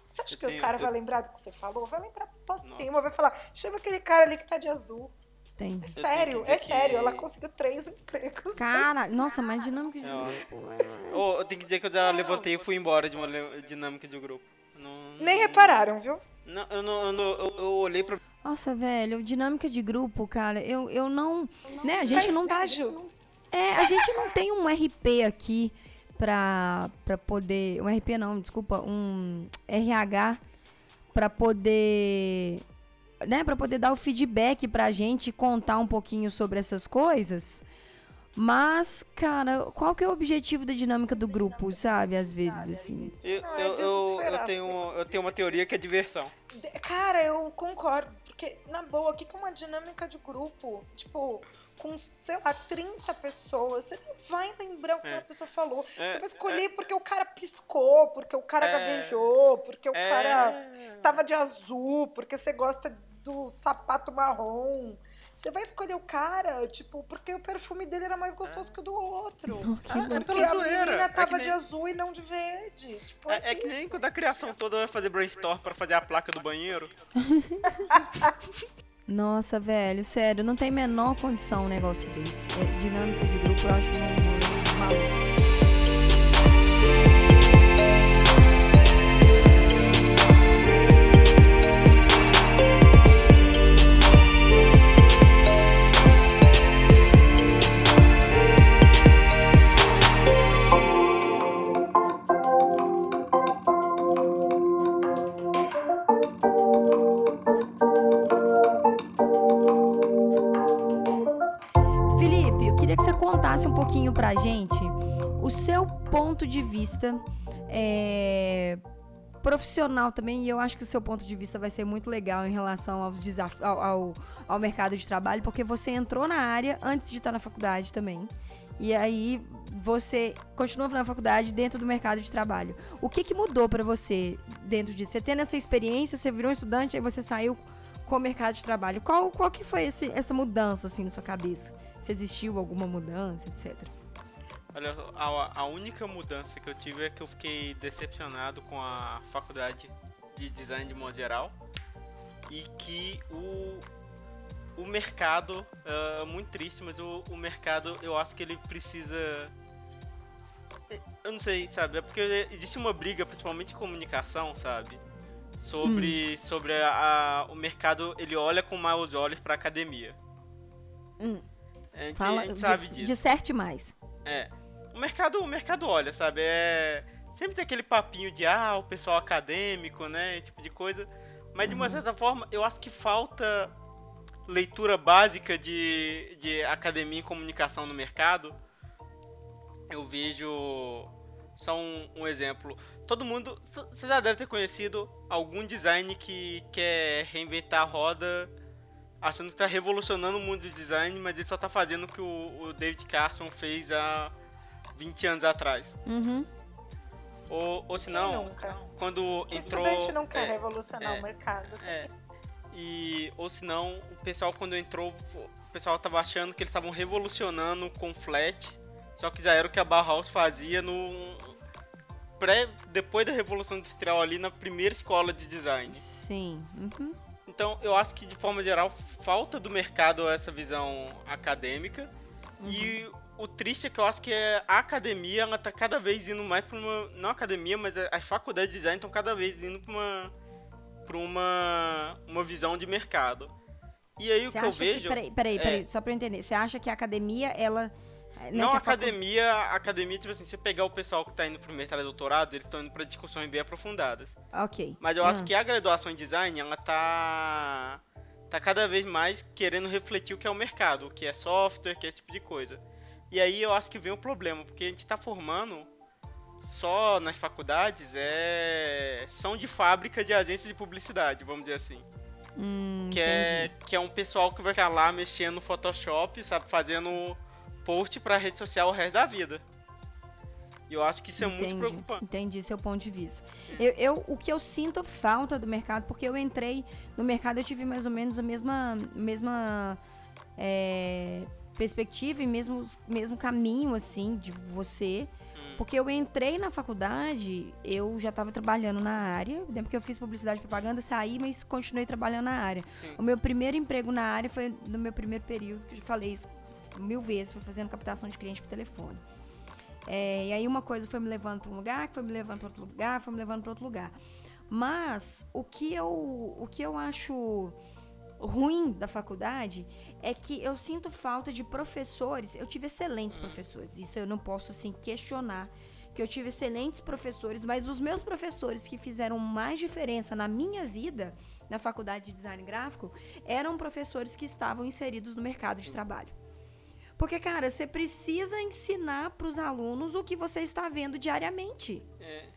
[SPEAKER 2] Você acha
[SPEAKER 3] Eu
[SPEAKER 2] que
[SPEAKER 3] tenho-
[SPEAKER 2] o cara
[SPEAKER 3] eu-
[SPEAKER 2] vai lembrar do que você falou? Vai lembrar posto nenhuma, vai falar, chama aquele cara ali que tá de azul.
[SPEAKER 1] Tem.
[SPEAKER 2] É sério, é sério.
[SPEAKER 3] que-
[SPEAKER 2] Ela conseguiu três empregos.
[SPEAKER 1] Cara, nossa, mas dinâmica de
[SPEAKER 3] É,
[SPEAKER 1] grupo. é-
[SPEAKER 3] eu tenho que dizer que eu já levantei e fui embora de uma dinâmica de grupo. Não,
[SPEAKER 2] Nem
[SPEAKER 3] não-
[SPEAKER 2] repararam, viu?
[SPEAKER 3] Não, eu, não, eu, não- eu- eu olhei pra.
[SPEAKER 1] Nossa, velho, dinâmica de grupo, cara, eu, eu não. Né, a gente não.
[SPEAKER 2] estágio.
[SPEAKER 1] É, a gente não tem um RP aqui pra, pra poder. Um RP não, desculpa, um RH pra poder né, para poder dar o feedback pra gente contar um pouquinho sobre essas coisas. Mas, cara, qual que é o objetivo da dinâmica do grupo, sabe? Às vezes, assim.
[SPEAKER 3] Eu,
[SPEAKER 2] é
[SPEAKER 3] eu, eu, eu tenho, eu tenho uma teoria que é diversão.
[SPEAKER 2] Cara, eu concordo. Porque, na boa, o que é uma dinâmica de grupo? Tipo, com, sei lá, 30 pessoas, você não vai lembrar o que
[SPEAKER 3] É.
[SPEAKER 2] a pessoa falou.
[SPEAKER 3] É,
[SPEAKER 2] você vai escolher porque o cara piscou, porque o cara
[SPEAKER 3] É.
[SPEAKER 2] gaguejou, porque o
[SPEAKER 3] É.
[SPEAKER 2] cara tava de azul, porque você gosta do sapato marrom. Você vai escolher o cara, tipo, porque o perfume dele era mais gostoso que o do outro.
[SPEAKER 1] Que
[SPEAKER 3] Ah, é.
[SPEAKER 2] Porque a
[SPEAKER 3] zoeira.
[SPEAKER 2] menina
[SPEAKER 3] É que
[SPEAKER 2] tava
[SPEAKER 3] nem-
[SPEAKER 2] de azul e não de verde. Tipo,
[SPEAKER 3] É, é que nem quando a criação toda vai fazer brainstorm pra fazer a placa do banheiro.
[SPEAKER 1] Nossa, velho, sério, não tem menor condição um negócio desse. É, dinâmica de grupo eu acho um maluco. Vista é, profissional também, e eu acho que o seu ponto de vista vai ser muito legal em relação aos ao, ao, ao mercado de trabalho, porque você entrou na área antes de estar na faculdade também. E aí você continua na faculdade dentro do mercado de trabalho. O que, que mudou pra você dentro disso? Você tendo essa experiência, você virou um estudante, aí você saiu com o mercado de trabalho. Qual, qual que foi esse- essa mudança assim na sua cabeça? Se existiu alguma mudança, etc.
[SPEAKER 3] Olha, a, a única mudança que eu tive é que eu fiquei decepcionado com a faculdade de design de modo geral e que o, o mercado, é muito triste, mas o, o mercado eu acho que ele precisa. Eu não sei, sabe? É porque existe uma briga, principalmente em comunicação, sabe? Sobre, sobre a, a- o mercado, ele olha com maus olhos pra academia.
[SPEAKER 1] Hum.
[SPEAKER 3] A gente,
[SPEAKER 1] Fala,
[SPEAKER 3] a gente sabe
[SPEAKER 1] de,
[SPEAKER 3] disso.
[SPEAKER 1] disserte mais.
[SPEAKER 3] É. O mercado, o mercado olha, sabe? É. Sempre tem aquele papinho de ah, o pessoal acadêmico, né? Esse tipo de coisa. Mas de uma certa forma, eu acho que falta leitura básica de, de academia e comunicação no mercado. Eu vejo. Só um, um exemplo. Todo mundo. Você já deve ter conhecido algum design que quer reinventar a roda achando que tá revolucionando o mundo do design, mas ele só tá fazendo o que o, o David Carson fez há 20 anos atrás.
[SPEAKER 1] Uhum.
[SPEAKER 3] Ou, ou se não, quando
[SPEAKER 2] O
[SPEAKER 3] entrou.
[SPEAKER 2] estudante não quer
[SPEAKER 3] é,
[SPEAKER 2] revolucionar
[SPEAKER 3] é.
[SPEAKER 2] o mercado.
[SPEAKER 3] é. E ou se não, o pessoal quando entrou, o pessoal tava achando que eles estavam revolucionando com flat, só que já era o que a Bauhaus fazia no pré depois da revolução industrial ali na primeira escola de design.
[SPEAKER 1] Sim. Uhum.
[SPEAKER 3] Então, eu acho que de forma geral falta do mercado essa visão acadêmica. E o triste é que eu acho que a academia ela tá cada vez indo mais para uma não academia, mas as faculdades de design estão cada vez indo para uma para uma uma visão de mercado. E aí o
[SPEAKER 1] Você
[SPEAKER 3] que eu vejo
[SPEAKER 1] que. Peraí, peraí,
[SPEAKER 3] é-
[SPEAKER 1] peraí, só pra eu entender. Você acha que a academia, ela. Né,
[SPEAKER 3] não
[SPEAKER 1] que
[SPEAKER 3] a
[SPEAKER 1] a facu-
[SPEAKER 3] academia, academia tipo assim, você pegar o pessoal que tá indo pro mestrado e doutorado, eles estão indo para discussões bem aprofundadas.
[SPEAKER 1] Ok.
[SPEAKER 3] Mas eu acho
[SPEAKER 1] Ah.
[SPEAKER 3] que a graduação em design, ela tá tá cada vez mais querendo refletir o que é o mercado, o que é software, que é esse tipo de coisa. E aí eu acho que vem o problema, porque a gente tá formando só nas faculdades é são de fábrica de agências de publicidade, vamos dizer assim.
[SPEAKER 1] Hum,
[SPEAKER 3] Que é, que é um pessoal que vai ficar lá mexendo no Photoshop, sabe, fazendo post pra rede social o resto da vida. E eu acho que isso é muito
[SPEAKER 1] Entendi,
[SPEAKER 3] preocupante.
[SPEAKER 1] Entendi seu ponto de vista. Eu, eu- o que eu sinto falta do mercado, porque eu entrei no mercado, eu tive mais ou menos a mesma, mesma é, perspectiva e mesmo, mesmo caminho, assim, de você.
[SPEAKER 3] Hum.
[SPEAKER 1] Porque eu entrei na faculdade, eu já estava trabalhando na área. Lembro que eu fiz publicidade e propaganda, saí, mas continuei trabalhando na área.
[SPEAKER 3] Sim.
[SPEAKER 1] O meu primeiro emprego na área foi no meu primeiro período, que eu falei isso mil vezes, foi fazendo captação de cliente por telefone. É, e aí uma coisa foi me levando para um lugar, que foi me levando para outro lugar, foi me levando para outro lugar. Mas o que eu, o que eu acho ruim da faculdade é que eu sinto falta de professores. Eu tive excelentes professores, isso eu não posso assim questionar. Que eu tive excelentes professores, mas os meus professores que fizeram mais diferença na minha vida na faculdade de design gráfico eram professores que estavam inseridos no mercado de trabalho. Porque, cara, você precisa ensinar para os alunos o que você está vendo diariamente.
[SPEAKER 3] É,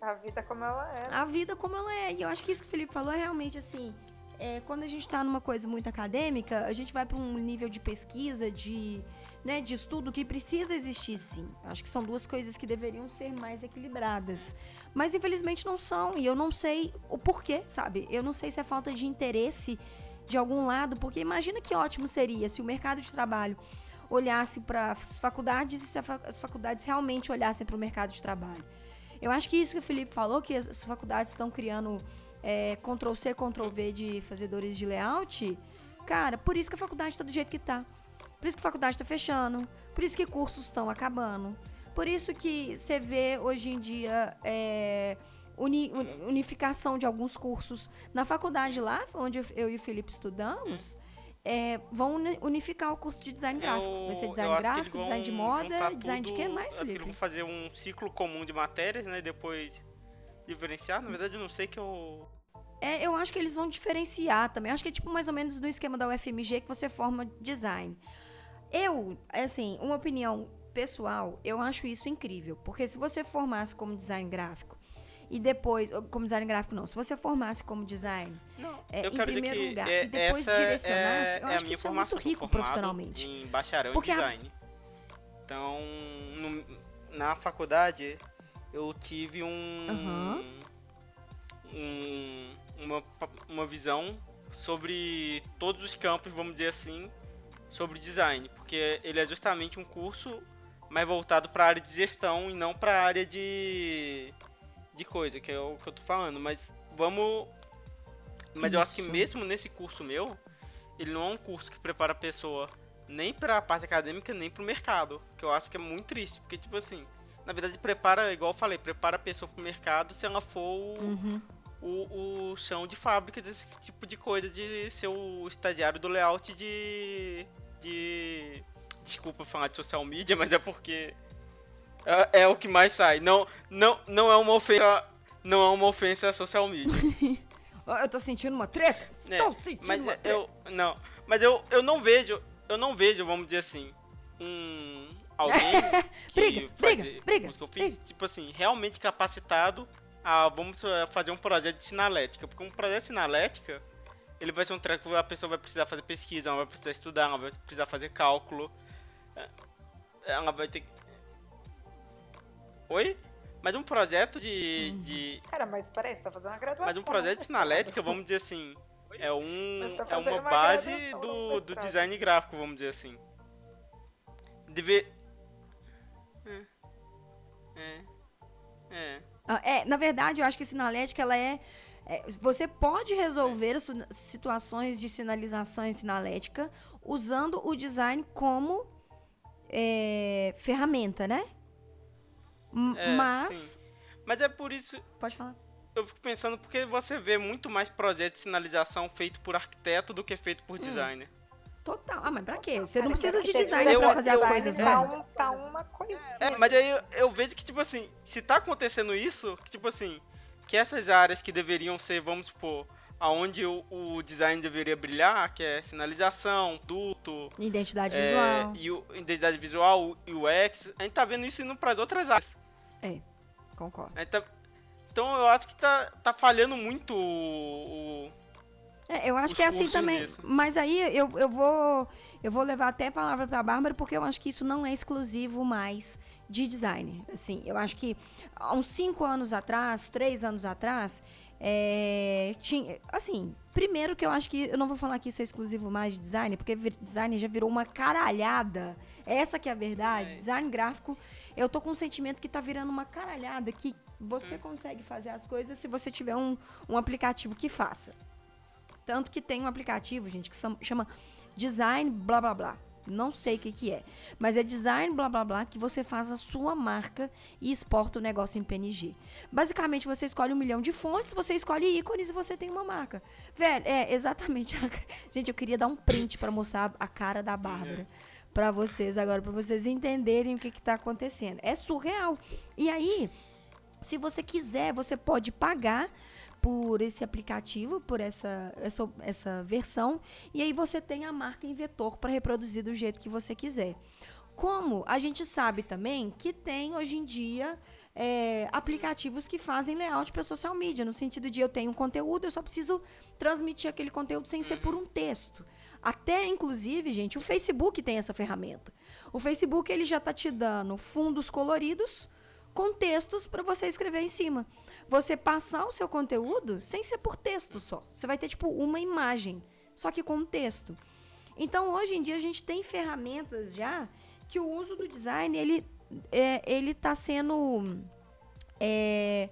[SPEAKER 2] A vida como ela é.
[SPEAKER 1] A vida como ela é. E eu acho que isso que o Felipe falou é realmente assim. é, quando a gente está numa coisa muito acadêmica, a gente vai para um nível de pesquisa, de, né, de estudo que precisa existir sim. Acho que são duas coisas que deveriam ser mais equilibradas. Mas infelizmente não são. E eu não sei o porquê, sabe? Eu não sei se é falta de interesse de algum lado, porque imagina que ótimo seria se o mercado de trabalho olhasse para as faculdades e se as faculdades realmente olhassem para o mercado de trabalho. Eu acho que isso que o Felipe falou, que as faculdades estão criando é, Ctrl-C, Ctrl-V de fazedores de layout, cara, por isso que a faculdade está do jeito que tá. Por isso que a faculdade está fechando. Por isso que cursos estão acabando. Por isso que você vê hoje em dia é, uni- uni- unificação de alguns cursos. Na faculdade lá, onde eu e o Felipe estudamos, é, vão uni- unificar o curso de design gráfico. Vai ser design gráfico,
[SPEAKER 3] eles
[SPEAKER 1] design de moda, design de
[SPEAKER 3] tudo,
[SPEAKER 1] quê mais,
[SPEAKER 3] acho que eles
[SPEAKER 1] Felipe?
[SPEAKER 3] vão fazer um ciclo comum de matérias, né? Depois diferenciar. Na verdade, eu não sei que eu.
[SPEAKER 1] É, eu acho que eles vão diferenciar também. Eu acho que é tipo mais ou menos no esquema da UFMG que você forma design. Eu, assim, uma opinião pessoal, eu acho isso incrível. Porque se você formasse como design gráfico e depois. Como design gráfico, não. Se você formasse como design,
[SPEAKER 3] Não,
[SPEAKER 1] é,
[SPEAKER 3] eu
[SPEAKER 1] em primeiro lugar,
[SPEAKER 3] é-
[SPEAKER 1] e depois
[SPEAKER 3] essa
[SPEAKER 1] direcionasse,
[SPEAKER 3] é,
[SPEAKER 1] eu
[SPEAKER 3] é
[SPEAKER 1] acho
[SPEAKER 3] a
[SPEAKER 1] que isso é muito rico profissionalmente.
[SPEAKER 3] Em bacharel
[SPEAKER 1] Porque
[SPEAKER 3] em
[SPEAKER 1] a-
[SPEAKER 3] design. Então, no- na faculdade, eu tive um.
[SPEAKER 1] Aham.
[SPEAKER 3] um- uma, uma visão sobre todos os campos, vamos dizer assim, sobre design. Porque ele é justamente um curso mais voltado para a área de gestão e não para a área de, de coisa, que é o que eu tô falando. Mas vamos. Mas eu acho que
[SPEAKER 1] Isso.
[SPEAKER 3] mesmo nesse curso meu, ele não é um curso que prepara a pessoa nem para a parte acadêmica, nem para o mercado. Que eu acho que é muito triste. Porque, tipo assim, na verdade, prepara, igual eu falei, prepara a pessoa para o mercado se ela for o,
[SPEAKER 1] Uhum.
[SPEAKER 3] o, o chão de fábrica desse tipo de coisa, de ser o estagiário do layout de. de. Desculpa falar de social media, mas é porque. É, é o que mais sai. Não, não, não é uma ofensa. Não é uma ofensa à social media.
[SPEAKER 1] Ó, Eu tô sentindo uma treta? Estou sentindo
[SPEAKER 3] Mas
[SPEAKER 1] uma
[SPEAKER 3] é-
[SPEAKER 1] treta.
[SPEAKER 3] eu. Não. Mas eu, eu não vejo. Eu não vejo, vamos dizer assim. Um. Alguém que
[SPEAKER 1] Briga, briga, briga,
[SPEAKER 3] que eu fiz, tipo assim, realmente capacitado a vamos eh, fazer um projeto de sinalética. Porque um projeto de sinalética, ele vai ser um treco que a pessoa vai precisar fazer pesquisa, ela vai precisar estudar, ela vai precisar fazer cálculo. eh, Ela vai ter que. Oi? Mas um projeto de.
[SPEAKER 1] Uhum.
[SPEAKER 3] de
[SPEAKER 2] Cara, mas peraí, você tá fazendo uma graduação.
[SPEAKER 3] mas um projeto de
[SPEAKER 2] né,
[SPEAKER 3] sinalética, vamos dizer assim, é um
[SPEAKER 2] tá
[SPEAKER 3] é uma
[SPEAKER 2] uma
[SPEAKER 3] base do, do design gráfico, vamos dizer assim. Deve é. É. É.
[SPEAKER 1] Ah, É, na verdade, eu acho que sinalética, ela é, é, Você pode resolver as sina- situações de sinalização em sinalética usando o design como é, ferramenta, né?
[SPEAKER 3] É,
[SPEAKER 1] Mas.
[SPEAKER 3] sim. Mas é por isso
[SPEAKER 1] Pode falar.
[SPEAKER 3] eu fico pensando porque você vê muito mais projetos de sinalização feito por arquiteto do que feito
[SPEAKER 1] Hum.
[SPEAKER 3] por designer.
[SPEAKER 1] Total. Ah, mas pra quê? Você não precisa de designer
[SPEAKER 3] eu-
[SPEAKER 1] pra fazer as
[SPEAKER 3] eu-
[SPEAKER 1] coisas,
[SPEAKER 3] eu-
[SPEAKER 2] tá. Um, tá uma coisinha.
[SPEAKER 3] É, mas aí eu, eu vejo que, tipo assim, se tá acontecendo isso, que, tipo assim, que essas áreas que deveriam ser, vamos supor, aonde o, o design deveria brilhar, que é sinalização, duto,
[SPEAKER 1] Identidade
[SPEAKER 3] é,
[SPEAKER 1] visual.
[SPEAKER 3] e o, identidade visual, o UX, a gente tá vendo isso indo pras outras áreas.
[SPEAKER 1] Concordo.
[SPEAKER 3] A gente tá- então eu acho que tá, tá falhando muito o, o-
[SPEAKER 1] É, eu acho que é assim também.
[SPEAKER 3] nisso.
[SPEAKER 1] Mas aí eu, eu vou eu vou levar até a palavra para a Bárbara, porque eu acho que isso não é exclusivo mais de design. Assim, eu acho que há uns cinco anos atrás, três anos atrás, é, tinha, assim, primeiro que eu acho que eu não vou falar que isso é exclusivo mais de design, porque design já virou uma caralhada. Essa que é a verdade.
[SPEAKER 3] É.
[SPEAKER 1] Design gráfico, eu tô com um sentimento que tá virando uma caralhada que você consegue fazer as coisas se você tiver um, um aplicativo que faça. Tanto que tem um aplicativo, gente, que chama Design blá blá blá. Não sei o que, que é. Mas é design blá blá blá que você faz a sua marca e exporta o negócio em PNG. Basicamente, você escolhe um milhão de fontes, você escolhe ícones e você tem uma marca. Velho, é exatamente. a- Gente, eu queria dar um print pra mostrar a cara da Bárbara pra vocês agora, pra vocês entenderem o que, que tá acontecendo. É surreal. E aí, se você quiser, você pode pagar por esse aplicativo, por essa, essa, essa versão, e aí você tem a marca em vetor para reproduzir do jeito que você quiser. Como a gente sabe também que tem hoje em dia é, aplicativos que fazem layout para social media, no sentido de eu tenho um conteúdo, eu só preciso transmitir aquele conteúdo sem ser por um texto. Até, inclusive, gente, o Facebook tem essa ferramenta. O Facebook ele já está te dando fundos coloridos com textos para você escrever em cima. Você passar o seu conteúdo sem ser por texto só. Você vai ter, tipo, uma imagem, só que com texto. Então, hoje em dia, a gente tem ferramentas já que o uso do design, ele é, ele está sendo. É,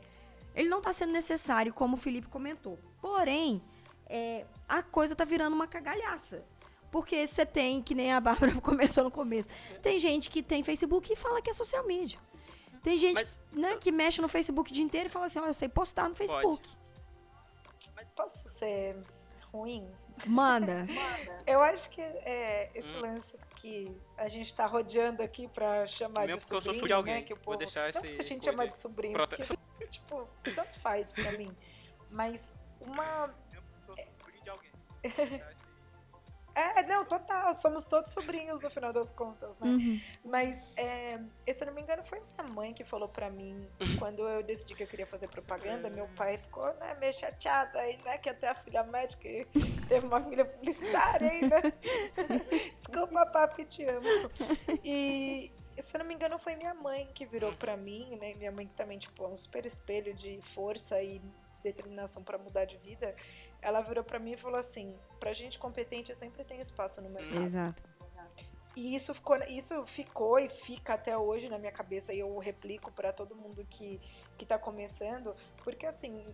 [SPEAKER 1] ele não está sendo necessário, como o Felipe comentou. Porém, é, a coisa está virando uma cagalhaça. Porque você tem, que nem a Bárbara comentou no começo, tem gente que tem Facebook e fala que é social media. Tem gente Mas, né, que mexe no Facebook o dia inteiro e fala assim, ó, oh, eu sei postar no Facebook.
[SPEAKER 2] Pode. Posso ser ruim?
[SPEAKER 1] Manda.
[SPEAKER 2] Eu acho que é, esse hum. lance que a gente tá rodeando aqui pra chamar Mesmo de sobrinho,
[SPEAKER 3] eu de alguém. né? Que o povo, Vou deixar esse
[SPEAKER 2] a gente chama de sobrinho, porque, tipo, tanto faz pra mim. Mas uma... É, não, total. Somos todos sobrinhos no final das contas, né? Uhum. Mas, é, se eu não me engano, foi minha mãe que falou pra mim, quando eu decidi que eu queria fazer propaganda, meu pai ficou né, meio chateado aí, né? Que até a filha médica teve uma filha publicitária aí, né? Desculpa, papi, te amo. E, se eu não me engano, foi minha mãe que virou pra mim, né? Minha mãe que também, tipo, é um super espelho de força e determinação para mudar de vida ela virou para mim e falou assim: pra gente competente sempre tem espaço no mercado.
[SPEAKER 1] Exato.
[SPEAKER 2] E isso ficou, isso ficou e fica até hoje na minha cabeça e eu replico para todo mundo que, que tá começando, porque assim,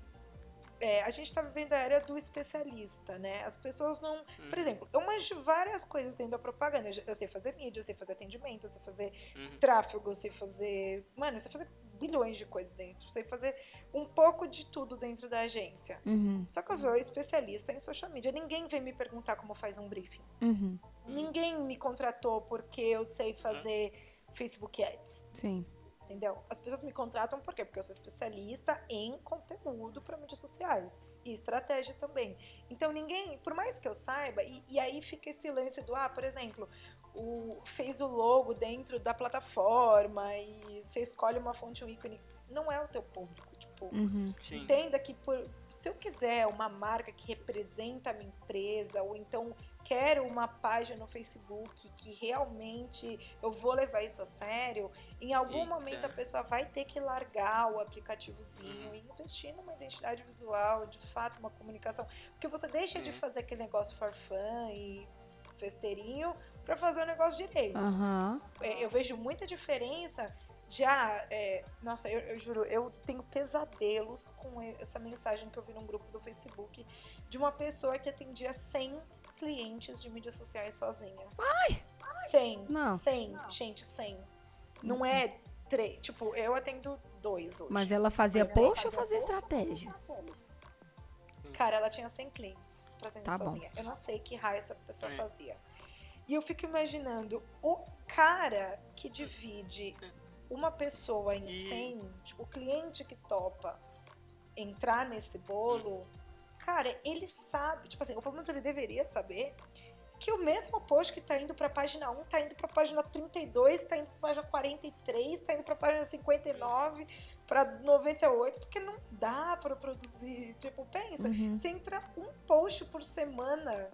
[SPEAKER 2] é, a gente está vivendo a era do especialista, né? As pessoas não. Uhum. Por exemplo, eu manjo várias coisas dentro da propaganda. Eu sei fazer mídia, eu sei fazer atendimento, eu sei fazer uhum. tráfego, eu sei fazer. Mano, eu sei fazer bilhões de coisas dentro. Sei fazer um pouco de tudo dentro da agência.
[SPEAKER 1] Uhum.
[SPEAKER 2] Só que eu sou especialista em social media. Ninguém vem me perguntar como faz um briefing.
[SPEAKER 1] Uhum.
[SPEAKER 2] Ninguém me contratou porque eu sei fazer Facebook Ads.
[SPEAKER 1] Sim.
[SPEAKER 2] Entendeu? As pessoas me contratam por quê? Porque eu sou especialista em conteúdo para mídias sociais e estratégia também. Então ninguém, por mais que eu saiba, e, e aí fica esse lance do, ah, por exemplo, o, fez o logo dentro da plataforma e você escolhe uma fonte, um ícone, não é o teu público. Tipo,
[SPEAKER 1] uhum.
[SPEAKER 2] entenda que por, se eu quiser uma marca que representa a minha empresa, ou então quero uma página no Facebook que realmente eu vou levar isso a sério, em algum Eita. momento a pessoa vai ter que largar o aplicativozinho uhum. e investir numa identidade visual, de fato, uma comunicação. Porque você deixa uhum. de fazer aquele negócio for fun e festeirinho para fazer o negócio direito.
[SPEAKER 1] Uhum.
[SPEAKER 2] eu vejo muita diferença já, é, nossa, eu, eu, juro, eu tenho pesadelos com essa mensagem que eu vi num grupo do Facebook de uma pessoa que atendia 100 clientes de mídias sociais sozinha.
[SPEAKER 1] Ai!
[SPEAKER 2] 100. Não. 100, não. gente, 100. Não é três. Tipo, eu atendo dois hoje.
[SPEAKER 1] Mas ela fazia post ou fazia estratégia?
[SPEAKER 2] Cara, ela tinha 100 clientes pra atender tá sozinha. Bom. Eu não sei que raio essa pessoa fazia. E eu fico imaginando o cara que divide uma pessoa em 100, tipo, o cliente que topa entrar nesse bolo, cara, ele sabe, tipo assim, o problema ele deveria saber que o mesmo post que tá indo pra página 1, tá indo pra página 32, tá indo pra página 43, tá indo pra página 59, pra 98, porque não dá pra produzir. Tipo, pensa, uhum. você entra um post por semana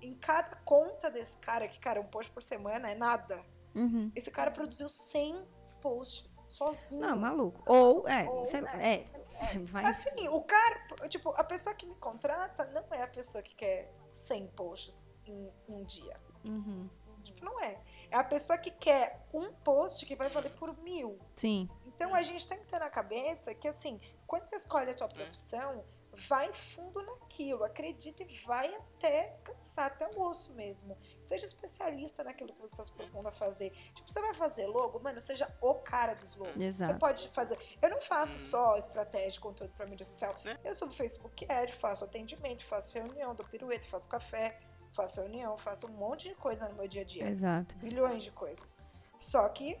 [SPEAKER 2] em cada conta desse cara, que, cara, um post por semana é nada.
[SPEAKER 1] Uhum.
[SPEAKER 2] Esse cara produziu 100 posts sozinho.
[SPEAKER 1] Não, maluco. Ou, é, Ou, cê, é, é, é, vai...
[SPEAKER 2] Assim, o cara, tipo, a pessoa que me contrata não é a pessoa que quer 100 posts em um dia.
[SPEAKER 1] Uhum.
[SPEAKER 2] Tipo, não é. É a pessoa que quer um post que vai valer por mil.
[SPEAKER 1] Sim.
[SPEAKER 2] Então a gente tem que ter na cabeça que, assim, quando você escolhe a tua profissão, vai fundo naquilo, acredita e vai até cansar, até o osso mesmo. Seja especialista naquilo que você está se propondo a fazer. Tipo, você vai fazer logo, mano, seja o cara dos logos.
[SPEAKER 1] Exato.
[SPEAKER 2] Você pode fazer. Eu não faço só estratégia de conteúdo para mídia social. Né? Eu sou do Facebook Ad, faço atendimento, faço reunião, dou pirueta, faço café, faço reunião, faço um monte de coisa no meu dia a dia.
[SPEAKER 1] Exato.
[SPEAKER 2] Bilhões de coisas. Só que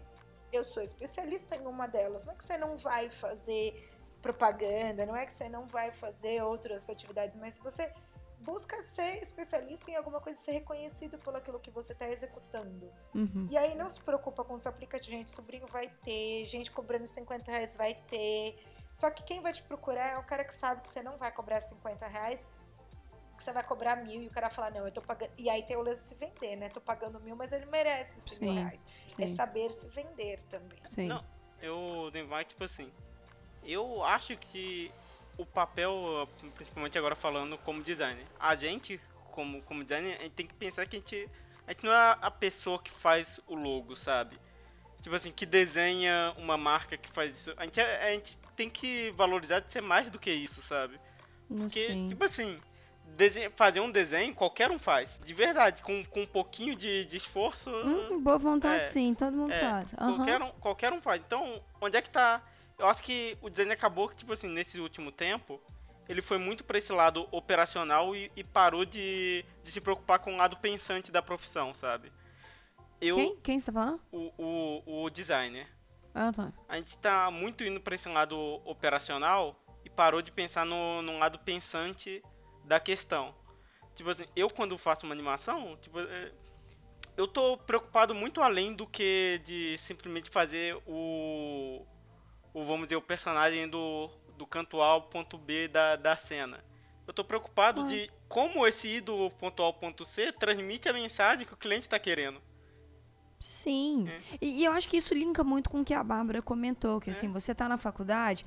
[SPEAKER 2] eu sou especialista em uma delas. Não é que você não vai fazer propaganda, não é que você não vai fazer outras atividades, mas se você busca ser especialista em alguma coisa, ser reconhecido por aquilo que você está executando.
[SPEAKER 1] Uhum.
[SPEAKER 2] E aí não se preocupa com os aplicativos. Gente, sobrinho vai ter, gente cobrando 50 reais vai ter. Só que quem vai te procurar é o cara que sabe que você não vai cobrar 50 reais, que você vai cobrar mil e o cara falar, não, eu tô pagando. E aí tem o lance de se vender, né? Tô pagando mil, mas ele merece 5
[SPEAKER 1] Sim,
[SPEAKER 2] reais. É
[SPEAKER 1] sim.
[SPEAKER 2] saber se vender também.
[SPEAKER 1] Sim.
[SPEAKER 3] Não, eu vai tipo assim. Eu acho que o papel, principalmente agora falando como designer, a gente, como, como designer, a gente tem que pensar que a gente, a gente não é a pessoa que faz o logo, sabe? Tipo assim, que desenha uma marca que faz isso. A gente, é- a gente tem que valorizar de ser mais do que isso, sabe? Porque,
[SPEAKER 1] sei.
[SPEAKER 3] tipo assim, fazer um desenho qualquer um faz. De verdade, com, com um pouquinho de, de esforço.
[SPEAKER 1] Hum, boa vontade,
[SPEAKER 3] É,
[SPEAKER 1] sim, todo mundo
[SPEAKER 3] é,
[SPEAKER 1] faz. Aham.
[SPEAKER 3] Qualquer, um, qualquer um faz. Então, onde é que tá. Eu acho que o design acabou que, tipo assim, nesse último tempo, ele foi muito pra esse lado operacional e, e parou de, de se preocupar com o lado pensante da profissão, sabe? Eu,
[SPEAKER 1] Quem? Quem você tá falando?
[SPEAKER 3] o, o, o designer,
[SPEAKER 1] Ah, tá.
[SPEAKER 3] a gente tá muito indo pra esse lado operacional e parou de pensar no, no lado pensante da questão. Tipo assim, eu quando faço uma animação, tipo, é, eu tô preocupado muito além do que de simplesmente fazer o, o vamos dizer, o personagem do, do canto A ao ponto B da, da cena. Eu tô preocupado
[SPEAKER 1] Ah.
[SPEAKER 3] de como esse do ponto A ao ponto C transmite a mensagem que o cliente tá querendo.
[SPEAKER 1] Sim.
[SPEAKER 3] É.
[SPEAKER 1] E, e eu acho que isso linka muito com o que a Bárbara comentou, que assim, você tá na faculdade,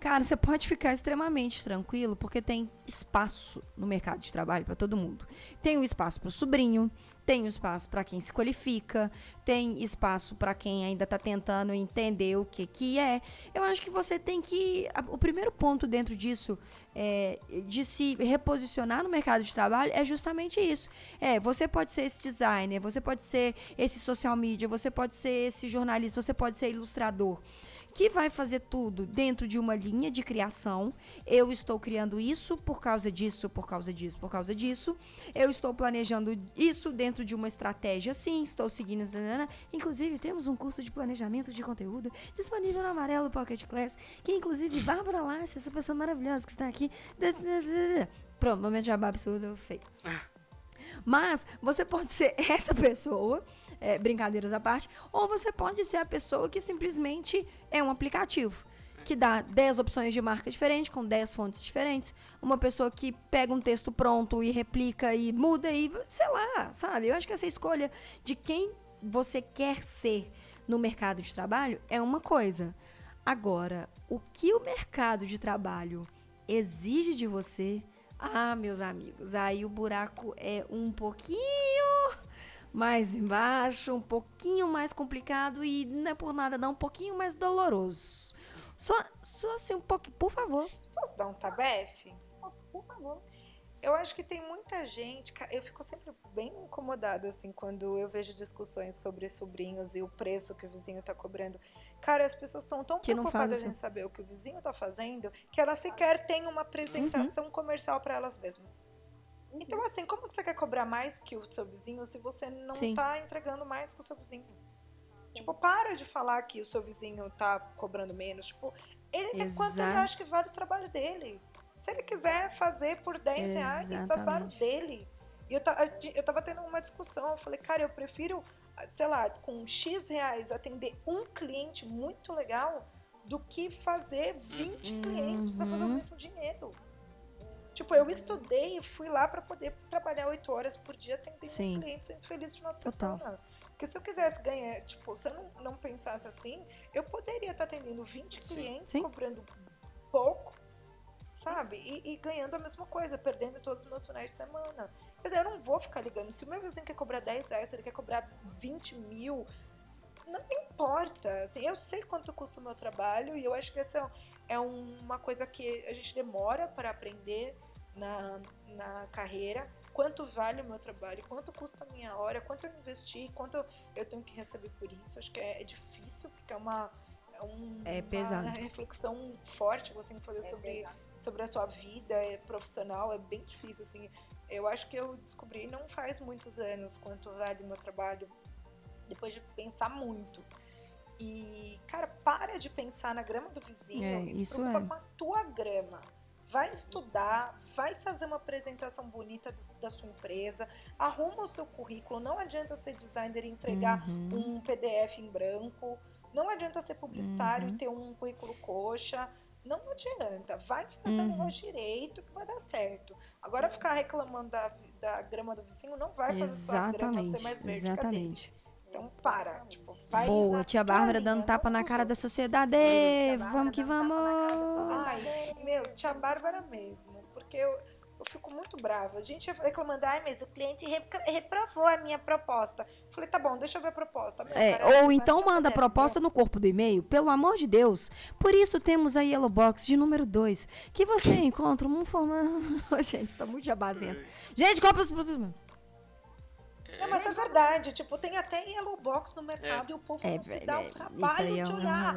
[SPEAKER 1] cara, você pode ficar extremamente tranquilo, porque tem espaço no mercado de trabalho para todo mundo. Tem o espaço para o sobrinho, tem espaço para quem se qualifica, tem espaço para quem ainda tá tentando entender o que que é. Eu acho que você tem que o primeiro ponto dentro disso é, de se reposicionar no mercado de trabalho é justamente isso. É, você pode ser esse designer, você pode ser esse social media, você pode ser esse jornalista, você pode ser ilustrador. Que vai fazer tudo dentro de uma linha de criação. Eu estou criando isso por causa disso, por causa disso, por causa disso. Eu estou planejando isso dentro de uma estratégia, sim. Estou seguindo. Inclusive, temos um curso de planejamento de conteúdo disponível no Amarelo Pocket Class. Que, inclusive, Bárbara Lace, essa pessoa maravilhosa que está aqui. Pronto, momento de absurdo feito. Mas você pode ser essa pessoa, é, brincadeiras à parte, ou você pode ser a pessoa que simplesmente é um aplicativo. Que dá 10 opções de marca diferentes, com 10 fontes diferentes. Uma pessoa que pega um texto pronto e replica e muda e, sei lá, sabe? Eu acho que essa escolha de quem você quer ser no mercado de trabalho é uma coisa. Agora, o que o mercado de trabalho exige de você ah, meus amigos, aí o buraco é um pouquinho mais embaixo, um pouquinho mais complicado e não é por nada não, um pouquinho mais doloroso. Só, só assim um pouquinho, por favor.
[SPEAKER 2] Posso dar um tabefe? Por favor. Eu acho que tem muita gente. Eu fico sempre bem incomodada, assim, quando eu vejo discussões sobre sobrinhos e o preço que o vizinho tá cobrando. Cara, as pessoas estão tão
[SPEAKER 1] faz
[SPEAKER 2] preocupadas em saber o que o vizinho tá fazendo que elas sequer têm uma apresentação
[SPEAKER 1] Uhum.
[SPEAKER 2] comercial para elas mesmas. Então, assim, como que você quer cobrar mais que o seu vizinho se você não
[SPEAKER 1] Sim.
[SPEAKER 2] tá entregando mais que o seu vizinho? Tipo, para de falar que o seu vizinho tá cobrando menos. Tipo, ele é quanto ele acha que vale o trabalho dele. Se ele quiser fazer por 10 reais, azar
[SPEAKER 1] Exatamente.
[SPEAKER 2] dele. E eu, eu tava tendo uma discussão, eu falei, cara, eu prefiro, sei lá, com X reais atender um cliente muito legal do que fazer 20 clientes pra fazer o
[SPEAKER 1] Uhum.
[SPEAKER 2] mesmo dinheiro. Tipo, eu estudei e fui lá pra poder trabalhar 8 horas por dia atendendo
[SPEAKER 1] Sim.
[SPEAKER 2] um cliente sendo feliz de final de
[SPEAKER 1] Total.
[SPEAKER 2] semana. Porque se eu quisesse ganhar, tipo, se eu não, não pensasse assim, eu poderia estar atendendo 20 clientes,
[SPEAKER 1] Sim.
[SPEAKER 2] cobrando pouco, sabe? E, e ganhando a mesma coisa, perdendo todos os meus finais de semana. Quer dizer, eu não vou ficar ligando. Se o meu vizinho quer cobrar 10 reais, se ele quer cobrar 20 mil, não me importa. Assim, eu sei quanto custa o meu trabalho e eu acho que essa é uma coisa que a gente demora para aprender na, na carreira. Quanto vale o meu trabalho, quanto custa a minha hora, quanto eu investi, quanto eu tenho que receber por isso. Acho que é, é difícil, porque é uma, é um-
[SPEAKER 1] É pesado.
[SPEAKER 2] uma reflexão forte que você tem que fazer sobre, sobre a sua vida é, profissional. É bem difícil, assim. Eu acho que eu descobri não faz muitos anos quanto vale o meu trabalho, depois de pensar muito. E, cara, para de pensar na grama do vizinho
[SPEAKER 1] É,
[SPEAKER 2] e se
[SPEAKER 1] isso
[SPEAKER 2] preocupa
[SPEAKER 1] é.
[SPEAKER 2] com a tua grama. Vai estudar, vai fazer uma apresentação bonita do- da sua empresa, arruma o seu currículo. Não adianta ser designer e entregar
[SPEAKER 1] Uhum.
[SPEAKER 2] um PDF em branco. Não adianta ser publicitário
[SPEAKER 1] Uhum.
[SPEAKER 2] e ter um currículo coxa. Não adianta. Vai fazer
[SPEAKER 1] Uhum.
[SPEAKER 2] o negócio direito que vai dar certo. Agora ficar reclamando da, da grama do vizinho não vai fazer sua grama
[SPEAKER 1] Exatamente.
[SPEAKER 2] ser mais verde.
[SPEAKER 1] Exatamente.
[SPEAKER 2] Então para. Tipo, vai
[SPEAKER 1] Boa, tia Bárbara dando tapa na cara da sociedade. Vamos que vamos.
[SPEAKER 2] Ai, meu, tia Bárbara mesmo. Porque eu, eu fico muito brava. A gente reclamando, ai, mas o cliente repro- reprovou a minha proposta. Falei, tá bom, deixa eu ver a proposta. Meu,
[SPEAKER 1] É,
[SPEAKER 2] cara,
[SPEAKER 1] ou então manda a
[SPEAKER 2] fuder,
[SPEAKER 1] proposta no corpo do e-mail, pelo amor de Deus. Por isso temos a Yellow Box de número 2, que você encontra um formato. Gente, tá muito jabazento. Gente, compra os produtos.
[SPEAKER 2] Não, mas é verdade. Tipo, tem até Yellow Box no mercado e o povo
[SPEAKER 1] É,
[SPEAKER 2] não se
[SPEAKER 1] velho,
[SPEAKER 2] dá
[SPEAKER 1] é,
[SPEAKER 2] o trabalho
[SPEAKER 1] é
[SPEAKER 2] de olhar.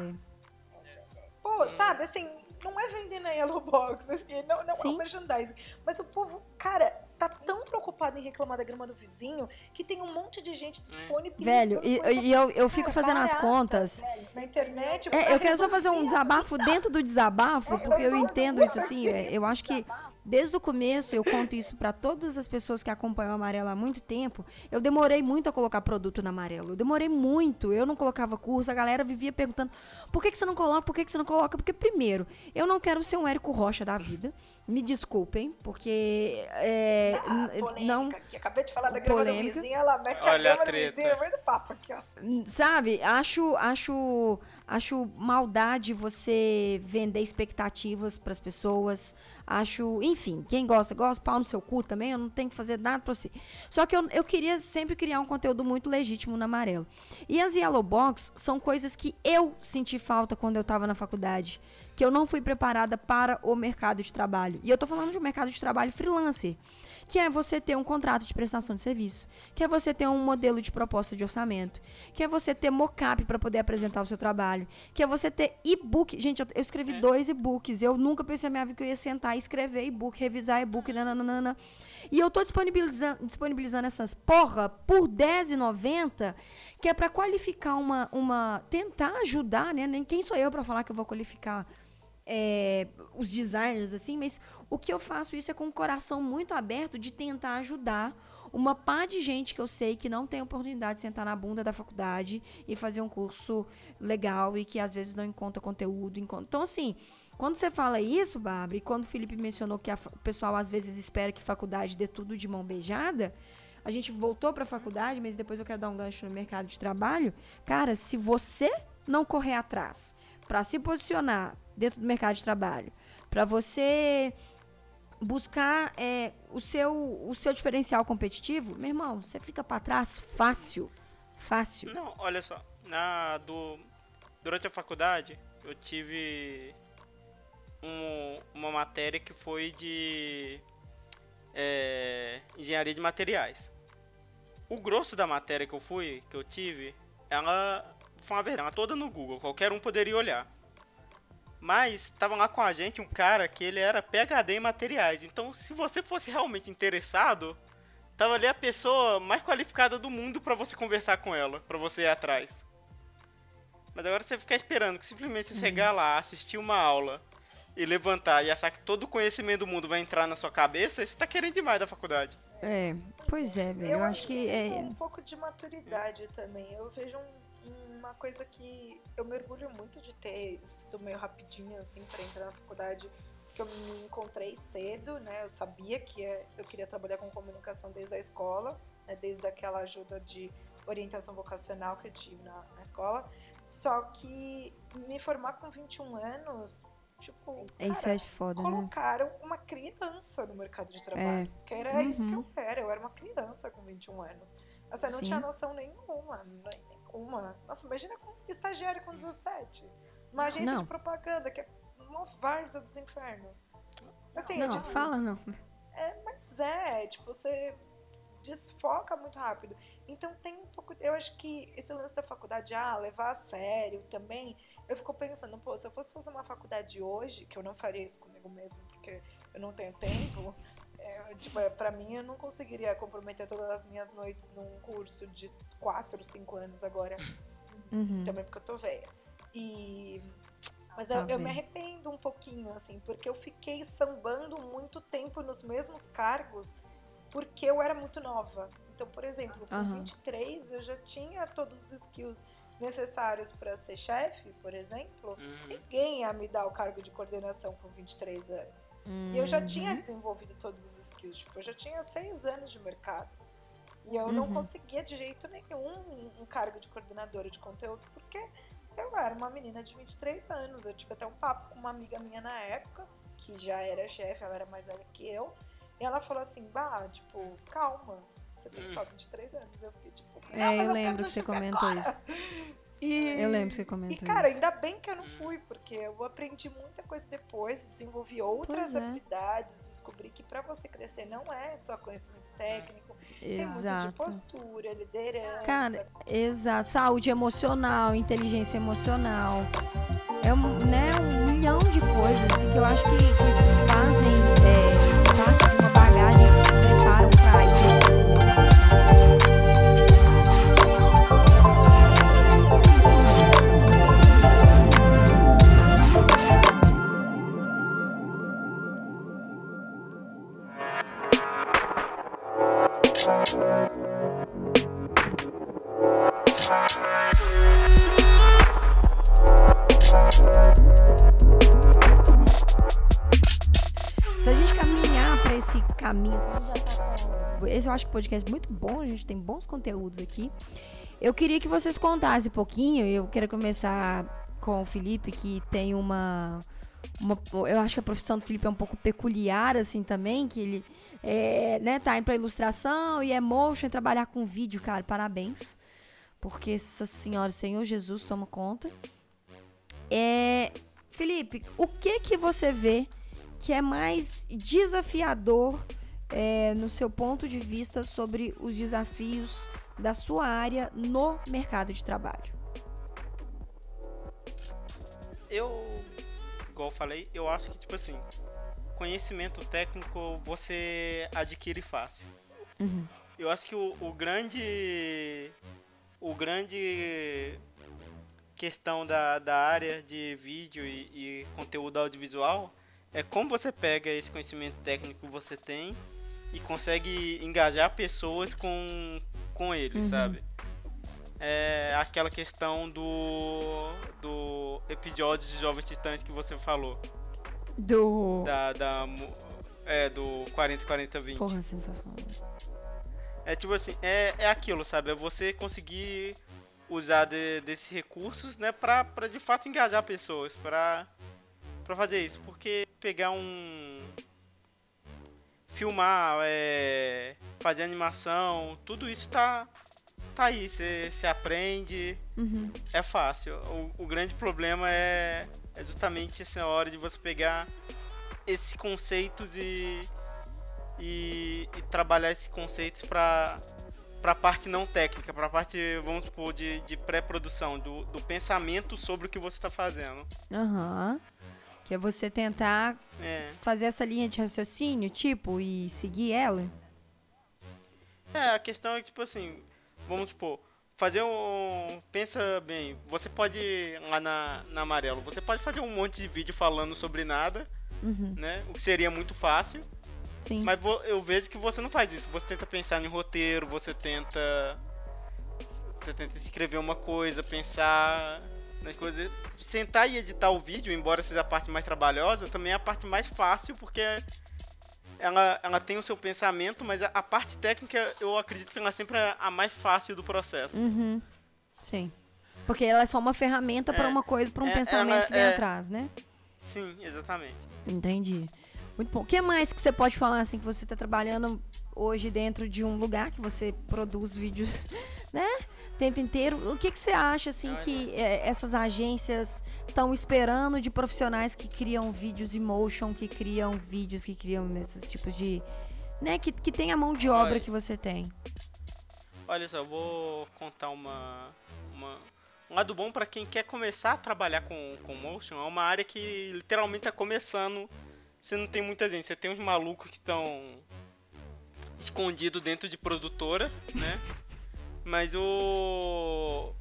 [SPEAKER 2] Pô, sabe, assim, não é vender na Yellow Box, assim, não, não é um merchandising. Mas o povo, cara, tá tão preocupado em reclamar da grama do vizinho que tem um monte de gente disponibilizando
[SPEAKER 1] Velho, e, e eu, eu fico
[SPEAKER 2] cara,
[SPEAKER 1] fazendo as
[SPEAKER 2] barata,
[SPEAKER 1] contas.
[SPEAKER 2] na internet.
[SPEAKER 1] É, eu quero só fazer um desabafo dentro do desabafo, porque
[SPEAKER 2] eu
[SPEAKER 1] entendo isso assim. é, Eu acho que desde o começo, eu conto isso pra todas as pessoas que acompanham a Amarela há muito tempo. Eu demorei muito a colocar produto na Amarelo. Eu demorei muito. Eu não colocava curso, a galera vivia perguntando: por que, que você não coloca? Por que, que você não coloca? Porque, primeiro, eu não quero ser um Érico Rocha da vida. Me desculpem, porque. é,
[SPEAKER 2] Ah, polêmica
[SPEAKER 1] não,
[SPEAKER 2] aqui. Acabei de falar da grama
[SPEAKER 1] Polêmica.
[SPEAKER 2] do vizinho, ela mete
[SPEAKER 3] Olha
[SPEAKER 2] a
[SPEAKER 3] a
[SPEAKER 2] grama do
[SPEAKER 3] treta.
[SPEAKER 2] vizinho no meio do papo aqui, ó.
[SPEAKER 1] Sabe, acho, acho, acho maldade você vender expectativas pras pessoas. Acho, enfim, quem gosta, gosta, pau no seu cu também, eu não tenho que fazer nada pra você. Só que eu, eu queria sempre criar um conteúdo muito legítimo no amarelo. E as Yellow Box são coisas que eu senti falta quando eu tava na faculdade. Que eu não fui preparada para o mercado de trabalho. E eu tô falando de um mercado de trabalho freelancer que é você ter um contrato de prestação de serviço, que é você ter um modelo de proposta de orçamento, que é você ter mockup para poder apresentar o seu trabalho, que é você ter e-book. Gente, eu, eu escrevi dois e-books, eu nunca pensei na minha vida que eu ia sentar e escrever e-book, revisar e-book, nananana. E eu tô disponibilizando, disponibilizando essas porra por R$10,90, que é para qualificar uma, uma. tentar ajudar, né? Nem quem sou eu para falar que eu vou qualificar é, os designers, assim, mas o que eu faço isso é com o coração muito aberto de tentar ajudar uma pá de gente que eu sei que não tem oportunidade de sentar na bunda da faculdade e fazer um curso legal e que às vezes não encontra conteúdo. Então, assim, quando você fala isso, Bárbara, e quando o Felipe mencionou que o pessoal às vezes espera que faculdade dê tudo de mão beijada, a gente voltou para a faculdade, mas depois eu quero dar um gancho no mercado de trabalho. Cara, se você não correr atrás para se posicionar dentro do mercado de trabalho, para você buscar é, o, seu, o seu diferencial competitivo, meu irmão, você fica para trás fácil. Fácil.
[SPEAKER 3] Não, olha só. Na, do, durante a faculdade, eu tive um- uma matéria que foi de é, engenharia de materiais. O grosso da matéria que eu fui, que eu tive, ela foi uma verdade, ela toda no Google, qualquer um poderia olhar. Mas tava lá com a gente um cara que ele era PhD em materiais. Então, se você fosse realmente interessado, tava ali a pessoa mais qualificada do mundo pra você conversar com ela, pra você ir atrás. Mas agora você ficar esperando que simplesmente você chegar lá, assistir uma aula e levantar e achar que todo o conhecimento do mundo vai entrar na sua cabeça, você tá querendo demais da faculdade.
[SPEAKER 1] É, pois é, velho. Eu, acho que
[SPEAKER 2] falta
[SPEAKER 1] é.
[SPEAKER 2] um pouco de maturidade também. Eu vejo um- uma coisa que eu me orgulho muito de ter sido meio rapidinho assim para entrar na faculdade, porque eu me encontrei cedo, né? Eu sabia que é- eu queria trabalhar com comunicação desde a escola, né? desde aquela ajuda de orientação vocacional que eu tive na, na escola. Só que me formar com 21 anos, tipo,
[SPEAKER 1] é Isso
[SPEAKER 2] cara,
[SPEAKER 1] é foda, né?
[SPEAKER 2] colocaram uma criança no mercado de trabalho. Que era isso que
[SPEAKER 1] Uhum.
[SPEAKER 2] eu era. Eu era uma criança com 21 anos. Eu não
[SPEAKER 1] Sim.
[SPEAKER 2] tinha noção nenhuma. Nenhuma. Nossa, imagina com estagiário com 17. Uma agência
[SPEAKER 1] Não.
[SPEAKER 2] de propaganda, que é uma várzea dos infernos. Assim, é
[SPEAKER 1] Não,
[SPEAKER 2] tipo,
[SPEAKER 1] fala não.
[SPEAKER 2] é, mas é, tipo, você desfoca muito rápido. Então tem um pouco. Eu acho que esse lance da faculdade, ah, levar a sério também. Eu fico pensando, pô, se eu fosse fazer uma faculdade hoje, que eu não faria isso comigo mesmo, porque eu não tenho tempo. É, tipo, é, pra mim, eu não conseguiria comprometer todas as minhas noites num curso de 4, 5 anos agora.
[SPEAKER 1] Uhum.
[SPEAKER 2] Também porque eu tô velha. E. Mas
[SPEAKER 1] Tá
[SPEAKER 2] eu, eu me arrependo um pouquinho, assim, porque eu fiquei sambando muito tempo nos mesmos cargos porque eu era muito nova. Então, por exemplo, com
[SPEAKER 1] Aham.
[SPEAKER 2] 23 eu já tinha todos os skills necessários para ser chefe, por exemplo.
[SPEAKER 3] Uhum.
[SPEAKER 2] Ninguém ia me dar o cargo de coordenação com 23 anos. E eu já
[SPEAKER 1] Uhum.
[SPEAKER 2] tinha desenvolvido todos os skills. Tipo, eu já tinha seis anos de mercado. E eu não
[SPEAKER 1] Uhum.
[SPEAKER 2] conseguia de jeito nenhum um- um cargo de coordenadora de conteúdo, porque eu era uma menina de 23 anos. Eu tive até um papo com uma amiga minha na época, que já era chefe, ela era mais velha que eu. E ela falou assim, bah, tipo, calma, você tem só 23 anos. Eu fiquei tipo,
[SPEAKER 1] É,
[SPEAKER 2] "Não, mas
[SPEAKER 1] eu
[SPEAKER 2] quero
[SPEAKER 1] lembro que você comentou
[SPEAKER 2] agora." E,
[SPEAKER 1] Eu lembro que você
[SPEAKER 2] e,
[SPEAKER 1] comentou
[SPEAKER 2] cara,
[SPEAKER 1] isso.
[SPEAKER 2] ainda bem que eu não fui, porque eu aprendi muita coisa depois, desenvolvi outras
[SPEAKER 1] Pois é.
[SPEAKER 2] habilidades, descobri que pra você crescer não é só conhecimento técnico, tem muito de
[SPEAKER 1] Exato.
[SPEAKER 2] postura, liderança.
[SPEAKER 1] Cara, exato. Saúde emocional, inteligência emocional. É um, né, um milhão de coisas assim, que eu acho que, que fazem é, esse caminho, já tá. Esse eu acho que podcast é muito bom, a gente tem bons conteúdos aqui. Eu queria que vocês contassem um pouquinho, eu quero começar com o Felipe, que tem uma, uma- Eu acho que a profissão do Felipe é um pouco peculiar, assim, também, que ele é, né, tá indo pra ilustração e é motion, e trabalhar com vídeo, cara, parabéns. Porque essa senhora, Senhor Jesus, toma conta. É, Felipe, o que que você vê que é mais desafiador é, no seu ponto de vista sobre os desafios da sua área no mercado de trabalho?
[SPEAKER 3] Eu, igual eu falei, eu acho que, tipo assim, conhecimento técnico você adquire fácil.
[SPEAKER 1] Uhum.
[SPEAKER 3] Eu acho que o, o grande. O grande questão da, da área de vídeo e, e conteúdo audiovisual é como você pega esse conhecimento técnico que você tem e consegue engajar pessoas com, com ele,
[SPEAKER 1] Uhum.
[SPEAKER 3] sabe? É aquela questão do, do episódio de Jovens Titãs que você falou.
[SPEAKER 1] Do.
[SPEAKER 3] Da, da, é, do 40-40-20.
[SPEAKER 1] Porra, sensacional.
[SPEAKER 3] É tipo assim, é, é aquilo, sabe? É você conseguir usar de- desses recursos, né, pra, pra de fato engajar pessoas, pra, pra fazer isso. Porque pegar um. filmar, é, fazer animação, tudo isso tá, tá aí. Você aprende,
[SPEAKER 1] Uhum.
[SPEAKER 3] é fácil. O, o grande problema é, é justamente essa hora de você pegar esses conceitos e, e, e trabalhar esses conceitos para para parte não técnica, para parte, vamos supor, de, de pré-produção, do, do pensamento sobre o que você está fazendo.
[SPEAKER 1] Aham. Que é você tentar
[SPEAKER 3] É,
[SPEAKER 1] fazer essa linha de raciocínio, tipo, e seguir ela.
[SPEAKER 3] é, a questão é que, tipo assim, vamos supor, fazer um. Pensa bem, você pode, lá na, na Amarelo, você pode fazer um monte de vídeo falando sobre nada,
[SPEAKER 1] Uhum.
[SPEAKER 3] né? O que seria muito fácil.
[SPEAKER 1] Sim.
[SPEAKER 3] Mas vo- eu vejo que você não faz isso. Você tenta pensar em roteiro, você tenta. Você tenta escrever uma coisa, pensar nas coisas. Sentar e editar o vídeo, embora seja a parte mais trabalhosa, também é a parte mais fácil, porque ela, ela tem o seu pensamento, mas a, a parte técnica eu acredito que ela sempre é a mais fácil do processo.
[SPEAKER 1] Uhum. Sim. Porque ela é só uma ferramenta
[SPEAKER 3] É.
[SPEAKER 1] uma coisa, pra um
[SPEAKER 3] É,
[SPEAKER 1] pensamento
[SPEAKER 3] ela
[SPEAKER 1] que vem
[SPEAKER 3] é-
[SPEAKER 1] atrás, né?
[SPEAKER 3] Sim, exatamente.
[SPEAKER 1] Entendi. Muito bom. O que mais que você pode falar assim que você está trabalhando hoje dentro de um lugar que você produz vídeos, né? O tempo inteiro. O que que você acha assim que é, essas agências estão esperando de profissionais que criam vídeos em motion, que criam vídeos, que criam esses tipos de, né? Que, que tem a mão de obra
[SPEAKER 3] Olha.
[SPEAKER 1] que você tem.
[SPEAKER 3] Olha só, eu vou contar uma, uma um lado bom para quem quer começar a trabalhar com, com motion. É uma área que literalmente tá começando. Você não tem muita gente. Você tem uns malucos que estão escondidos dentro de produtora, né? Mas o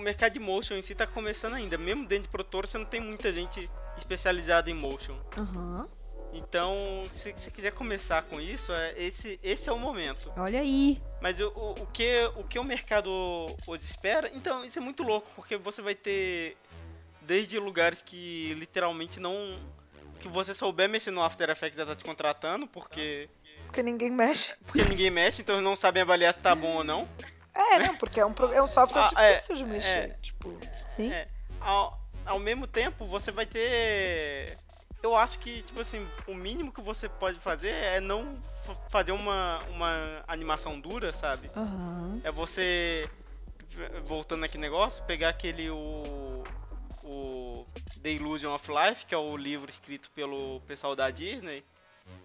[SPEAKER 3] mercado de motion em si tá começando ainda. Mesmo dentro de produtora, você não tem muita gente especializada em motion.
[SPEAKER 1] Aham.
[SPEAKER 3] Então, se você quiser começar com isso, é, esse, esse é o momento.
[SPEAKER 1] Olha aí.
[SPEAKER 3] Mas o, o, o que, o que o mercado hoje espera, então isso é muito louco, porque você vai ter desde lugares que literalmente não. Que você souber mexer no After Effects já tá te contratando, porque.
[SPEAKER 2] Porque ninguém mexe.
[SPEAKER 3] Porque ninguém mexe, então eles não sabem avaliar se tá bom ou não.
[SPEAKER 2] É, não, porque é um, é um software
[SPEAKER 3] Ah, é,
[SPEAKER 2] difícil de mexer.
[SPEAKER 3] é.
[SPEAKER 2] Tipo,
[SPEAKER 1] Sim.
[SPEAKER 3] É, ao, ao mesmo tempo, você vai ter. Eu acho que, tipo assim, o mínimo que você pode fazer é não fa- fazer uma, uma animação dura, sabe?
[SPEAKER 1] Aham.
[SPEAKER 3] É você, voltando aqui negócio, pegar aquele o, o The Illusion of Life, que é o livro escrito pelo pessoal da Disney,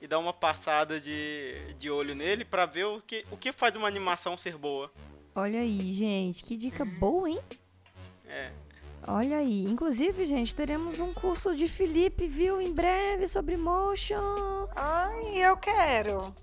[SPEAKER 3] e dar uma passada de, de olho nele pra ver o que, o que faz uma animação ser boa.
[SPEAKER 1] Olha aí, gente. Que dica boa, hein?
[SPEAKER 3] É.
[SPEAKER 1] Olha aí. Inclusive, gente, teremos um curso de Felipe, viu? Em breve sobre motion.
[SPEAKER 2] ai, eu quero.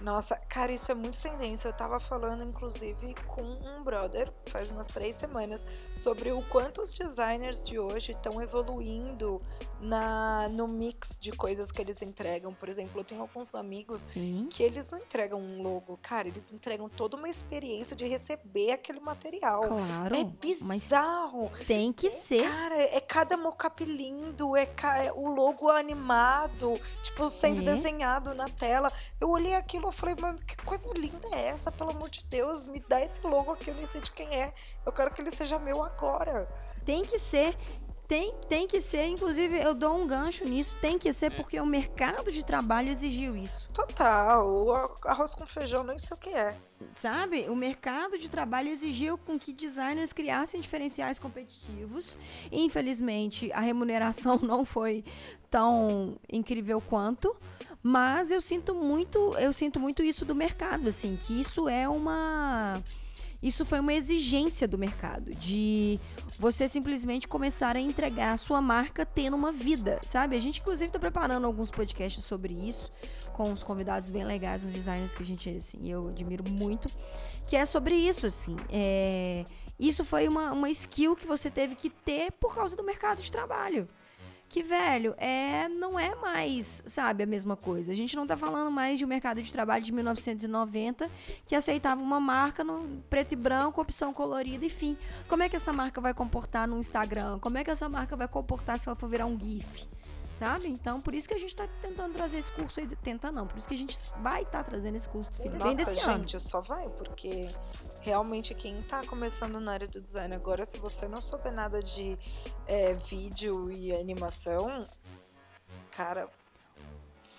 [SPEAKER 2] Nossa, cara, isso é muito tendência. Eu tava falando, inclusive, com um brother faz umas três semanas sobre o quanto os designers de hoje estão evoluindo na, no mix de coisas que eles entregam. Por exemplo, eu tenho alguns amigos
[SPEAKER 1] Sim.
[SPEAKER 2] que eles não entregam um logo, cara, eles entregam toda uma experiência de receber aquele material.
[SPEAKER 1] Claro.
[SPEAKER 2] É bizarro.
[SPEAKER 1] tem que ser.
[SPEAKER 2] Cara, é cada mocap lindo, é, ca- é o logo animado, tipo, sendo
[SPEAKER 1] É.
[SPEAKER 2] desenhado na tela. Eu olhei aquilo e falei, mas que coisa linda é essa, pelo amor de Deus? Me dá esse logo aqui, eu nem sei de quem é. Eu quero que ele seja meu agora.
[SPEAKER 1] Tem que ser. Tem, tem que ser, inclusive eu dou um gancho nisso, tem que ser porque o mercado de trabalho exigiu isso.
[SPEAKER 2] Total, o arroz com feijão, nem sei o que é.
[SPEAKER 1] Sabe? O mercado de trabalho exigiu com que designers criassem diferenciais competitivos. Infelizmente, a remuneração não foi tão incrível quanto, mas eu sinto muito, eu sinto muito isso do mercado, assim, que isso é uma isso foi uma exigência do mercado de você simplesmente começar a entregar a sua marca tendo uma vida, sabe? A gente inclusive está preparando alguns podcasts sobre isso com os convidados bem legais, uns designers que a gente assim, eu admiro muito, que é sobre isso assim. É, isso foi uma, uma skill que você teve que ter por causa do mercado de trabalho. Que, velho, é, não é mais, sabe, a mesma coisa. A gente não tá falando mais de um mercado de trabalho de 1990 que aceitava uma marca no preto e branco, opção colorida, enfim. Como é que essa marca vai comportar no Instagram? Como é que essa marca vai comportar se ela for virar um GIF? Sabe? Então, por isso que a gente tá tentando trazer esse curso aí. Tenta não, por isso que a gente vai estar trazendo esse curso do. Vem
[SPEAKER 2] Nossa,
[SPEAKER 1] desse ano.
[SPEAKER 2] gente, só vai, porque realmente quem tá começando na área do design agora, se você não souber nada de é, vídeo e animação, cara,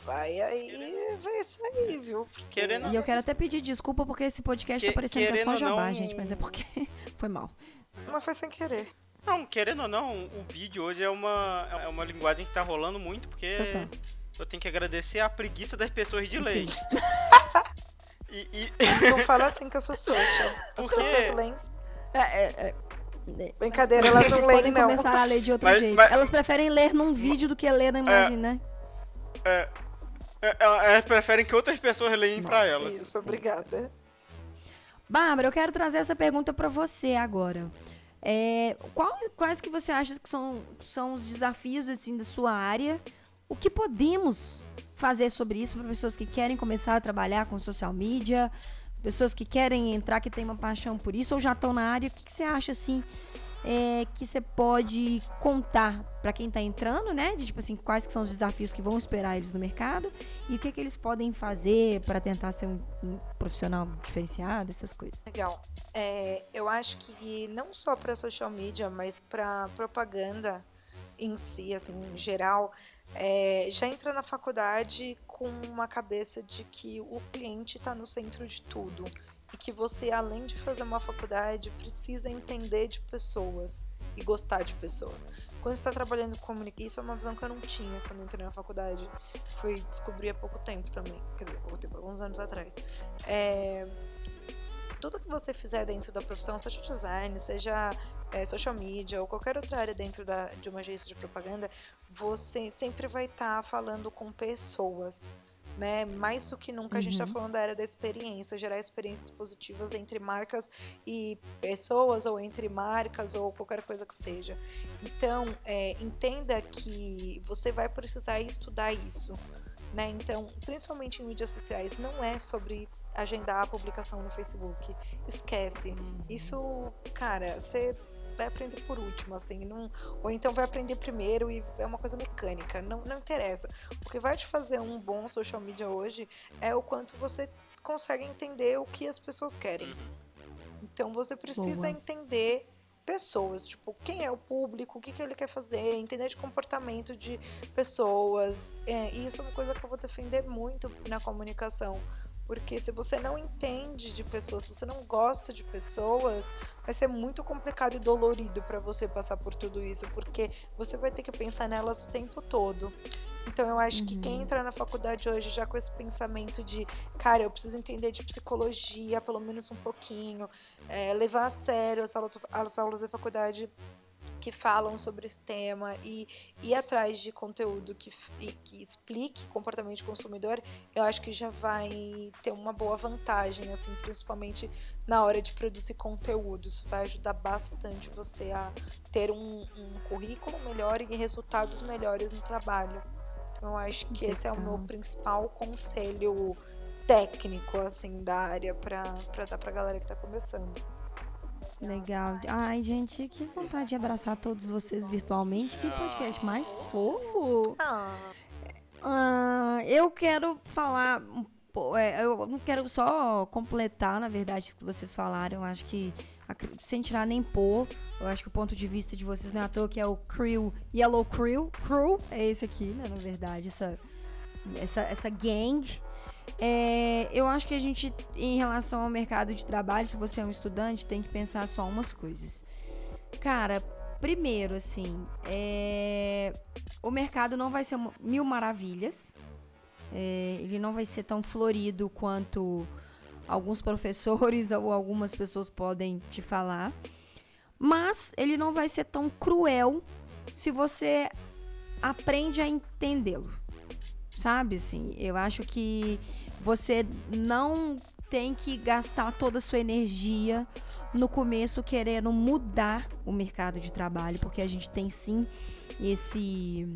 [SPEAKER 2] vai aí ver isso aí, viu? Porque
[SPEAKER 3] Querendo-
[SPEAKER 1] E eu quero até pedir desculpa porque esse podcast
[SPEAKER 3] Que-
[SPEAKER 1] tá parecendo que é só jabá,
[SPEAKER 3] não-
[SPEAKER 1] gente, mas é porque foi mal.
[SPEAKER 2] Mas foi sem querer.
[SPEAKER 3] Não, querendo ou não, o vídeo hoje é uma, é uma linguagem que tá rolando muito, porque
[SPEAKER 1] Total.
[SPEAKER 3] eu tenho que agradecer a preguiça das pessoas de ler. E, e-
[SPEAKER 2] Não fala assim que eu sou social. As
[SPEAKER 3] Por quê?
[SPEAKER 2] pessoas leem.
[SPEAKER 1] É, é, é,
[SPEAKER 2] Brincadeira,
[SPEAKER 1] Mas
[SPEAKER 2] elas não leem,
[SPEAKER 1] podem
[SPEAKER 2] não.
[SPEAKER 1] começar a ler de outro
[SPEAKER 3] Mas-
[SPEAKER 1] jeito.
[SPEAKER 3] mas-
[SPEAKER 1] Elas preferem ler num vídeo do que ler na imagem, né?
[SPEAKER 3] é, é, elas preferem que outras pessoas leem pra
[SPEAKER 1] Nossa,
[SPEAKER 3] elas.
[SPEAKER 2] Isso, obrigada.
[SPEAKER 1] Bárbara, eu quero trazer essa pergunta pra você agora. É, qual- quais que você acha que são, são os desafios assim da sua área? O que podemos fazer sobre isso para pessoas que querem começar a trabalhar com social media, pessoas que querem entrar, que têm uma paixão por isso ou já estão na área? O que, que você acha assim é, que você pode contar para quem tá entrando, né? De tipo assim, quais que são os desafios que vão esperar eles no mercado e o que, que eles podem fazer para tentar ser um, um profissional diferenciado, essas coisas.
[SPEAKER 2] Legal. É, eu acho que não só para social media, mas para propaganda em si, assim, em geral, é, já entra na faculdade com uma cabeça de que o cliente está no centro de tudo e que você, além de fazer uma faculdade, precisa entender de pessoas e gostar de pessoas. Quando você está trabalhando com comunicação, isso é uma visão que eu não tinha quando entrei na faculdade. Fui descobrir há pouco tempo também, quer dizer, pouco tempo, alguns anos atrás. É, tudo que você fizer dentro da profissão, seja design, seja é, social media ou qualquer outra área dentro da, de uma agência de propaganda, você sempre vai estar falando com pessoas. Né? Mais do que nunca a gente está
[SPEAKER 1] Uhum.
[SPEAKER 2] falando da era da experiência, gerar experiências positivas entre marcas e pessoas, ou entre marcas, ou qualquer coisa que seja. Então, é, entenda que você vai precisar estudar isso, né? Então, principalmente em mídias sociais, não é sobre agendar a publicação no Facebook. Esquece. Isso, cara, você vai aprender por último, assim, não, ou então vai aprender primeiro e é uma coisa mecânica, não, não interessa. O que vai te fazer um bom social media hoje é o quanto você consegue entender o que as pessoas querem.
[SPEAKER 3] Uhum.
[SPEAKER 2] Então você precisa
[SPEAKER 1] Boa.
[SPEAKER 2] entender pessoas, tipo, quem é o público, o que, que ele quer fazer, entender de comportamento de pessoas. É, e isso é uma coisa que eu vou defender muito na comunicação. Porque se você não entende de pessoas, se você não gosta de pessoas, vai ser muito complicado e dolorido para você passar por tudo isso, porque você vai ter que pensar nelas o tempo todo. Então eu acho que quem
[SPEAKER 1] Uhum.
[SPEAKER 2] entrar na faculdade hoje já com esse pensamento de, cara, eu preciso entender de psicologia, pelo menos um pouquinho, é, levar a sério as aulas, as aulas da faculdade que falam sobre esse tema e ir atrás de conteúdo que, que explique comportamento de consumidor, eu acho que já vai ter uma boa vantagem, assim, principalmente na hora de produzir conteúdo. Isso vai ajudar bastante você a ter um, um currículo melhor e resultados melhores no trabalho. Então, eu acho que esse é o meu principal conselho técnico, assim, da área para dar pra galera que tá começando.
[SPEAKER 1] Legal. Ai, gente, que vontade de abraçar todos vocês virtualmente. Que podcast mais fofo.
[SPEAKER 2] Ah,
[SPEAKER 1] Ah, eu quero falar um é, eu não quero só completar, na verdade, o que vocês falaram. Eu acho que, sem tirar nem pôr, eu acho que o ponto de vista de vocês não é à toa que é o Crew, Yellow Crew. Crew é esse aqui, né? Na verdade, essa, essa, essa gang. É, eu acho que a gente, em relação ao mercado de trabalho, se você é um estudante, tem que pensar só umas coisas. Cara, primeiro, assim, é, o mercado não vai ser mil maravilhas. É, ele não vai ser tão florido quanto alguns professores ou algumas pessoas podem te falar. Mas ele não vai ser tão cruel se você aprende a entendê-lo. Sabe, assim, eu acho que você não tem que gastar toda a sua energia no começo querendo mudar o mercado de trabalho, porque a gente tem sim esse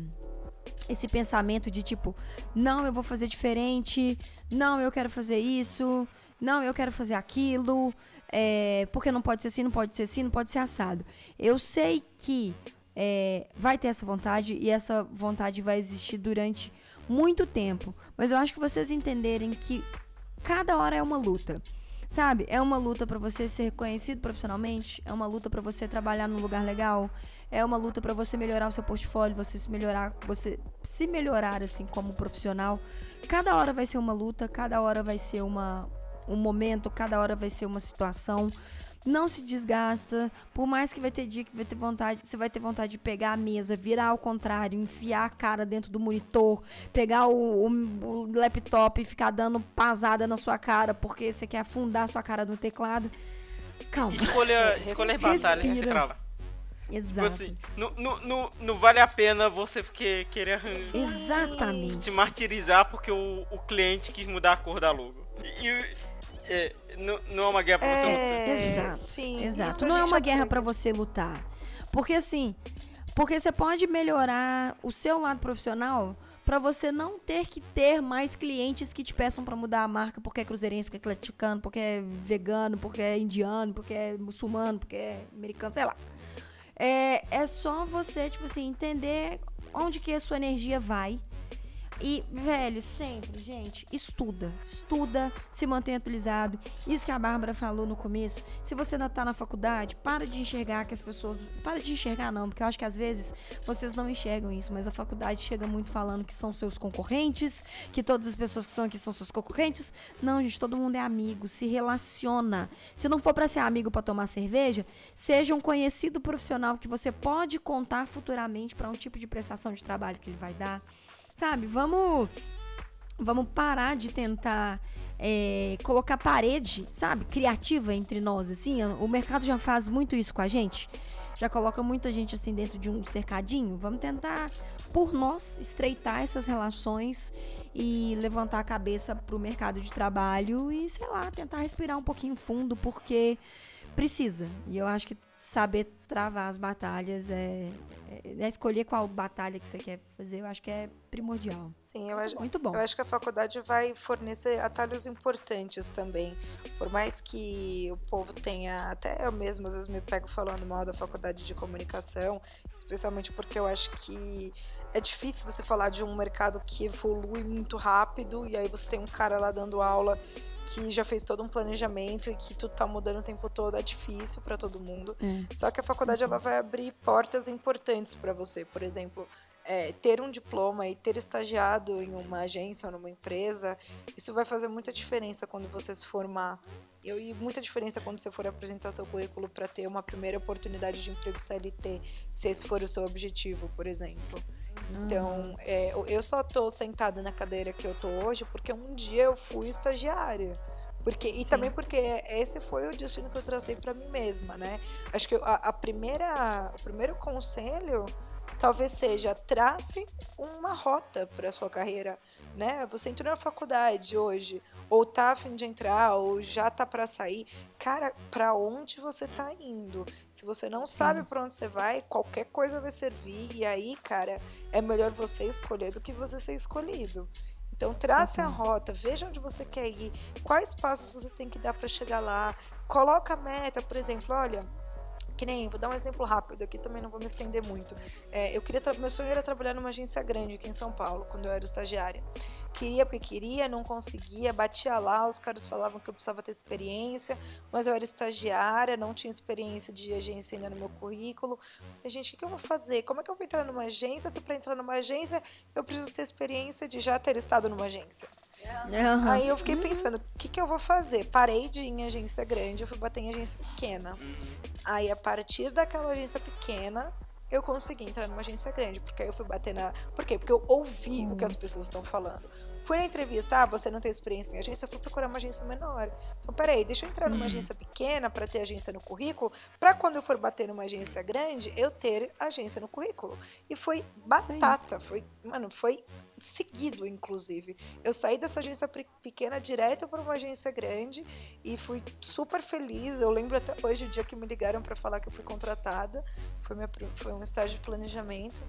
[SPEAKER 1] esse pensamento de tipo, não, eu vou fazer diferente, não, eu quero fazer isso, não, eu quero fazer aquilo, é, porque não pode ser assim, não pode ser assim, não pode ser assado. Eu sei que é, vai ter essa vontade e essa vontade vai existir durante muito tempo, mas eu acho que vocês entenderem que cada hora é uma luta. Sabe? É uma luta pra você ser reconhecido profissionalmente, é uma luta pra você trabalhar num lugar legal, é uma luta pra você melhorar o seu portfólio, você se melhorar, você se melhorar assim como profissional. Cada hora vai ser uma luta, cada hora vai ser uma um momento, cada hora vai ser uma situação. Não se desgasta, por mais que vai ter dia que vai ter vontade, você vai ter vontade de pegar a mesa, virar ao contrário, enfiar a cara dentro do monitor, pegar o, o- o laptop e ficar dando pasada na sua cara porque você quer afundar a sua cara no teclado. Calma.
[SPEAKER 3] Escolha, escolha que você trava. Tipo
[SPEAKER 1] Exato.
[SPEAKER 3] assim, não, não, vale a pena você que- querer arran-
[SPEAKER 1] Exatamente.
[SPEAKER 3] se martirizar porque o, o cliente quis mudar a cor da logo. E, e- é, não, não é uma guerra pra você lutar.
[SPEAKER 2] É,
[SPEAKER 1] Exato,
[SPEAKER 2] sim,
[SPEAKER 1] Exato. Não é uma guerra pra você lutar. Porque assim, porque você pode melhorar o seu lado profissional pra você não ter que ter mais clientes que te peçam pra mudar a marca porque é cruzeirense, porque é atleticano, porque é vegano, porque é indiano, porque é muçulmano, porque é americano, sei lá. É, é só você, tipo assim, entender onde que a sua energia vai. E, velho, sempre, gente, estuda. Estuda, se mantém atualizado. Isso que a Bárbara falou no começo. Se você não tá na faculdade, para de enxergar que as pessoas. Para de enxergar, não, porque eu acho que às vezes vocês não enxergam isso, mas a faculdade chega muito falando que são seus concorrentes, que todas as pessoas que estão aqui são seus concorrentes. Não, gente, todo mundo é amigo, se relaciona. Se não for para ser amigo para tomar cerveja, seja um conhecido profissional que você pode contar futuramente para um tipo de prestação de trabalho que ele vai dar. Sabe? Vamos vamos parar de tentar é, colocar parede, sabe, criativa entre nós, assim. O mercado já faz muito isso com a gente. Já coloca muita gente assim dentro de um cercadinho. Vamos tentar, por nós, estreitar essas relações e levantar a cabeça pro mercado de trabalho e, sei lá, tentar respirar um pouquinho fundo, porque precisa. E eu acho que saber travar as batalhas é, é, é, escolher qual batalha que você quer fazer, eu acho que é primordial.
[SPEAKER 2] Sim, eu acho,
[SPEAKER 1] muito bom.
[SPEAKER 2] Eu acho que a faculdade vai fornecer atalhos importantes também. Por mais que o povo tenha, até eu mesmo às vezes me pego falando mal da faculdade de comunicação, especialmente porque eu acho que é difícil você falar de um mercado que evolui muito rápido e aí você tem um cara lá dando aula que já fez todo um planejamento e que tudo tá mudando o tempo todo, é difícil para todo mundo. É. Só que a faculdade ela vai abrir portas importantes para você. Por exemplo, é, ter um diploma e ter estagiado em uma agência ou numa empresa, isso vai fazer muita diferença quando você se formar. E muita diferença quando você for apresentar seu currículo para ter uma primeira oportunidade de emprego CLT, se esse for o seu objetivo, por exemplo. Então, é, eu só tô sentada na cadeira que eu tô hoje porque um dia eu fui estagiária. Porque, e Sim. também porque esse foi o destino que eu tracei para mim mesma, né? Acho que a, a primeira, o primeiro conselho talvez seja trace uma rota para sua carreira, né? Você entrou na faculdade hoje, ou tá a fim de entrar, ou já tá para sair. Cara, para onde você tá indo? Se você não sabe para onde você vai, qualquer coisa vai servir. E aí, cara, é melhor você escolher do que você ser escolhido. Então, trace uhum. a rota, veja onde você quer ir, quais passos você tem que dar para chegar lá. Coloca a meta, por exemplo, olha, que nem, vou dar um exemplo rápido aqui, também não vou me estender muito. É, eu queria, meu sonho era trabalhar numa agência grande aqui em São Paulo, quando eu era estagiária. Queria porque queria, não conseguia, batia lá, os caras falavam que eu precisava ter experiência, mas eu era estagiária, não tinha experiência de agência ainda no meu currículo. Falei, gente, o que, eu vou fazer? Como é que eu vou entrar numa agência? Se para entrar numa agência eu preciso ter experiência de já ter estado numa agência. Uhum. Aí eu fiquei pensando, o que, que eu vou fazer? Parei de ir em agência grande, eu fui bater em agência pequena. Aí, a partir daquela agência pequena, eu consegui entrar numa agência grande, porque aí eu fui bater na. Por quê? Porque eu ouvi o que as pessoas estão falando. Fui na entrevista, ah, você não tem experiência em agência, eu fui procurar uma agência menor. Então, peraí, deixa eu entrar numa hum. agência pequena para ter agência no currículo, para quando eu for bater numa agência grande, eu ter agência no currículo. E foi batata, foi, mano, foi seguido, inclusive. Eu saí dessa agência pequena direto para uma agência grande e fui super feliz. Eu lembro até hoje o dia que me ligaram para falar que eu fui contratada. Foi, minha, foi um estágio de planejamento,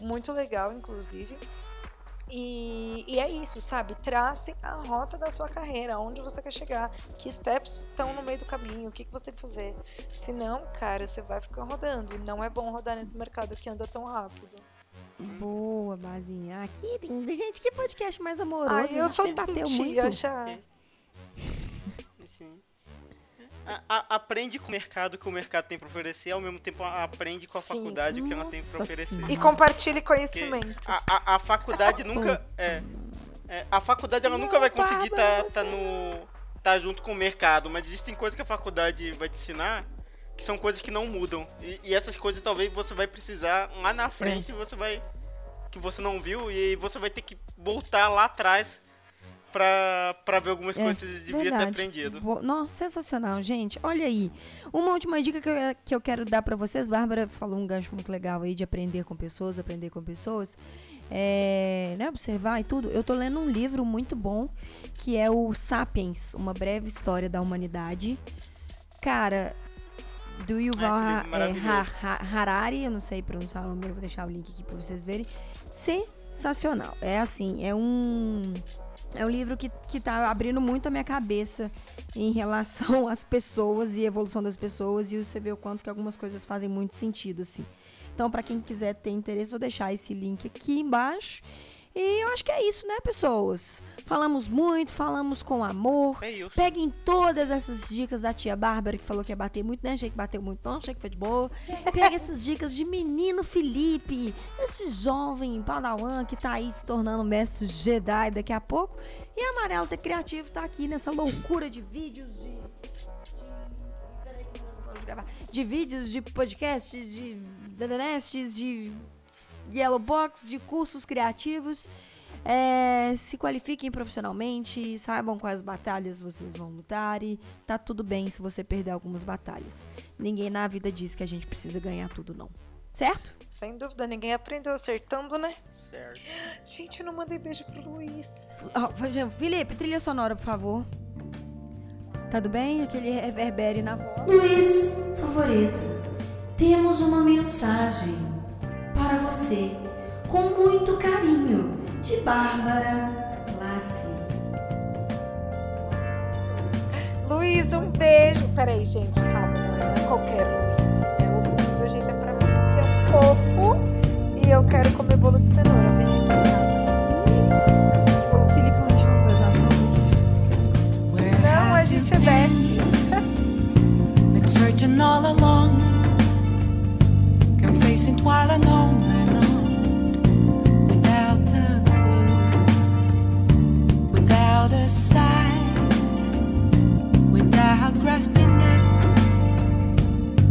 [SPEAKER 2] muito legal, inclusive. E, e, é isso, sabe? Trace a rota da sua carreira, onde você quer chegar, que steps estão no meio do caminho, o que, que você tem que fazer. Senão, cara, você vai ficar rodando. E não é bom rodar nesse mercado que anda tão rápido.
[SPEAKER 1] Boa, Bazinha. Ah, que lindo. Gente, que podcast mais amoroso.
[SPEAKER 2] Ai, eu sou bateu muito. já.
[SPEAKER 3] Sim a, aprende com o mercado que o mercado tem para oferecer, ao mesmo tempo aprende com a Sim. faculdade o que ela tem para oferecer.
[SPEAKER 2] E compartilhe conhecimento.
[SPEAKER 3] A, a, a, faculdade nunca. É, é, a faculdade ela nunca vai conseguir estar tá, tá no. tá junto com o mercado, mas existem coisas que a faculdade vai te ensinar que são coisas que não mudam. E, e essas coisas talvez você vai precisar lá na frente, é. você vai. que você não viu, e você vai ter que voltar lá atrás pra, pra ver algumas é, coisas que devia verdade. ter aprendido.
[SPEAKER 1] Nossa, sensacional, gente. Olha aí. Uma última dica que eu, que eu quero dar para vocês. Bárbara falou um gancho muito legal aí de aprender com pessoas, aprender com pessoas. É, né, observar e tudo. Eu tô lendo um livro muito bom que é o Sapiens, uma breve história da humanidade. Cara, do Yuval ah, é, Harari, eu não sei pronunciar o nome, vou deixar o link aqui para vocês verem. Sensacional. É assim, é um é um livro que, que tá abrindo muito a minha cabeça em relação às pessoas e evolução das pessoas. E você vê o quanto que algumas coisas fazem muito sentido, assim. Então, para quem quiser ter interesse, vou deixar esse link aqui embaixo. E eu acho que é isso, né, pessoas? Falamos muito, falamos com amor. É Peguem todas essas dicas da tia Bárbara, que falou que ia bater muito, né? Achei que bateu muito, não, achei que foi de boa. Pegue essas dicas de menino Felipe, esse jovem padawan que tá aí se tornando mestre Jedi daqui a pouco. E Amarelo Ter Criativo tá aqui nessa loucura de vídeos, de. de, de vídeos, de podcasts, de. de, de Yellow Box, de cursos criativos. É, se qualifiquem profissionalmente, saibam quais batalhas vocês vão lutar e tá tudo bem se você perder algumas batalhas. Ninguém na vida diz que a gente precisa ganhar tudo, não. Certo?
[SPEAKER 2] Sem dúvida, ninguém aprendeu acertando, né?
[SPEAKER 3] certo.
[SPEAKER 2] Gente, eu não mandei beijo pro Luiz.
[SPEAKER 1] Ó, Felipe, trilha sonora, por favor. Tá tudo bem? Aquele reverbere na voz.
[SPEAKER 4] Luiz, favorito, temos uma mensagem para você, com muito carinho, de Bárbara Lassi.
[SPEAKER 2] Luiz, um beijo. Peraí, gente, calma, não é, qualquer Luiz. É o Luiz do Jeito é pra mim, que é um fofo. E eu quero comer bolo de cenoura. Vem aqui em casa. Não, a gente é besties.
[SPEAKER 5] While and on, without a clue, without a sign, without grasping it.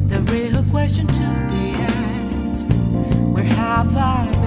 [SPEAKER 5] The real question to be asked: Where have I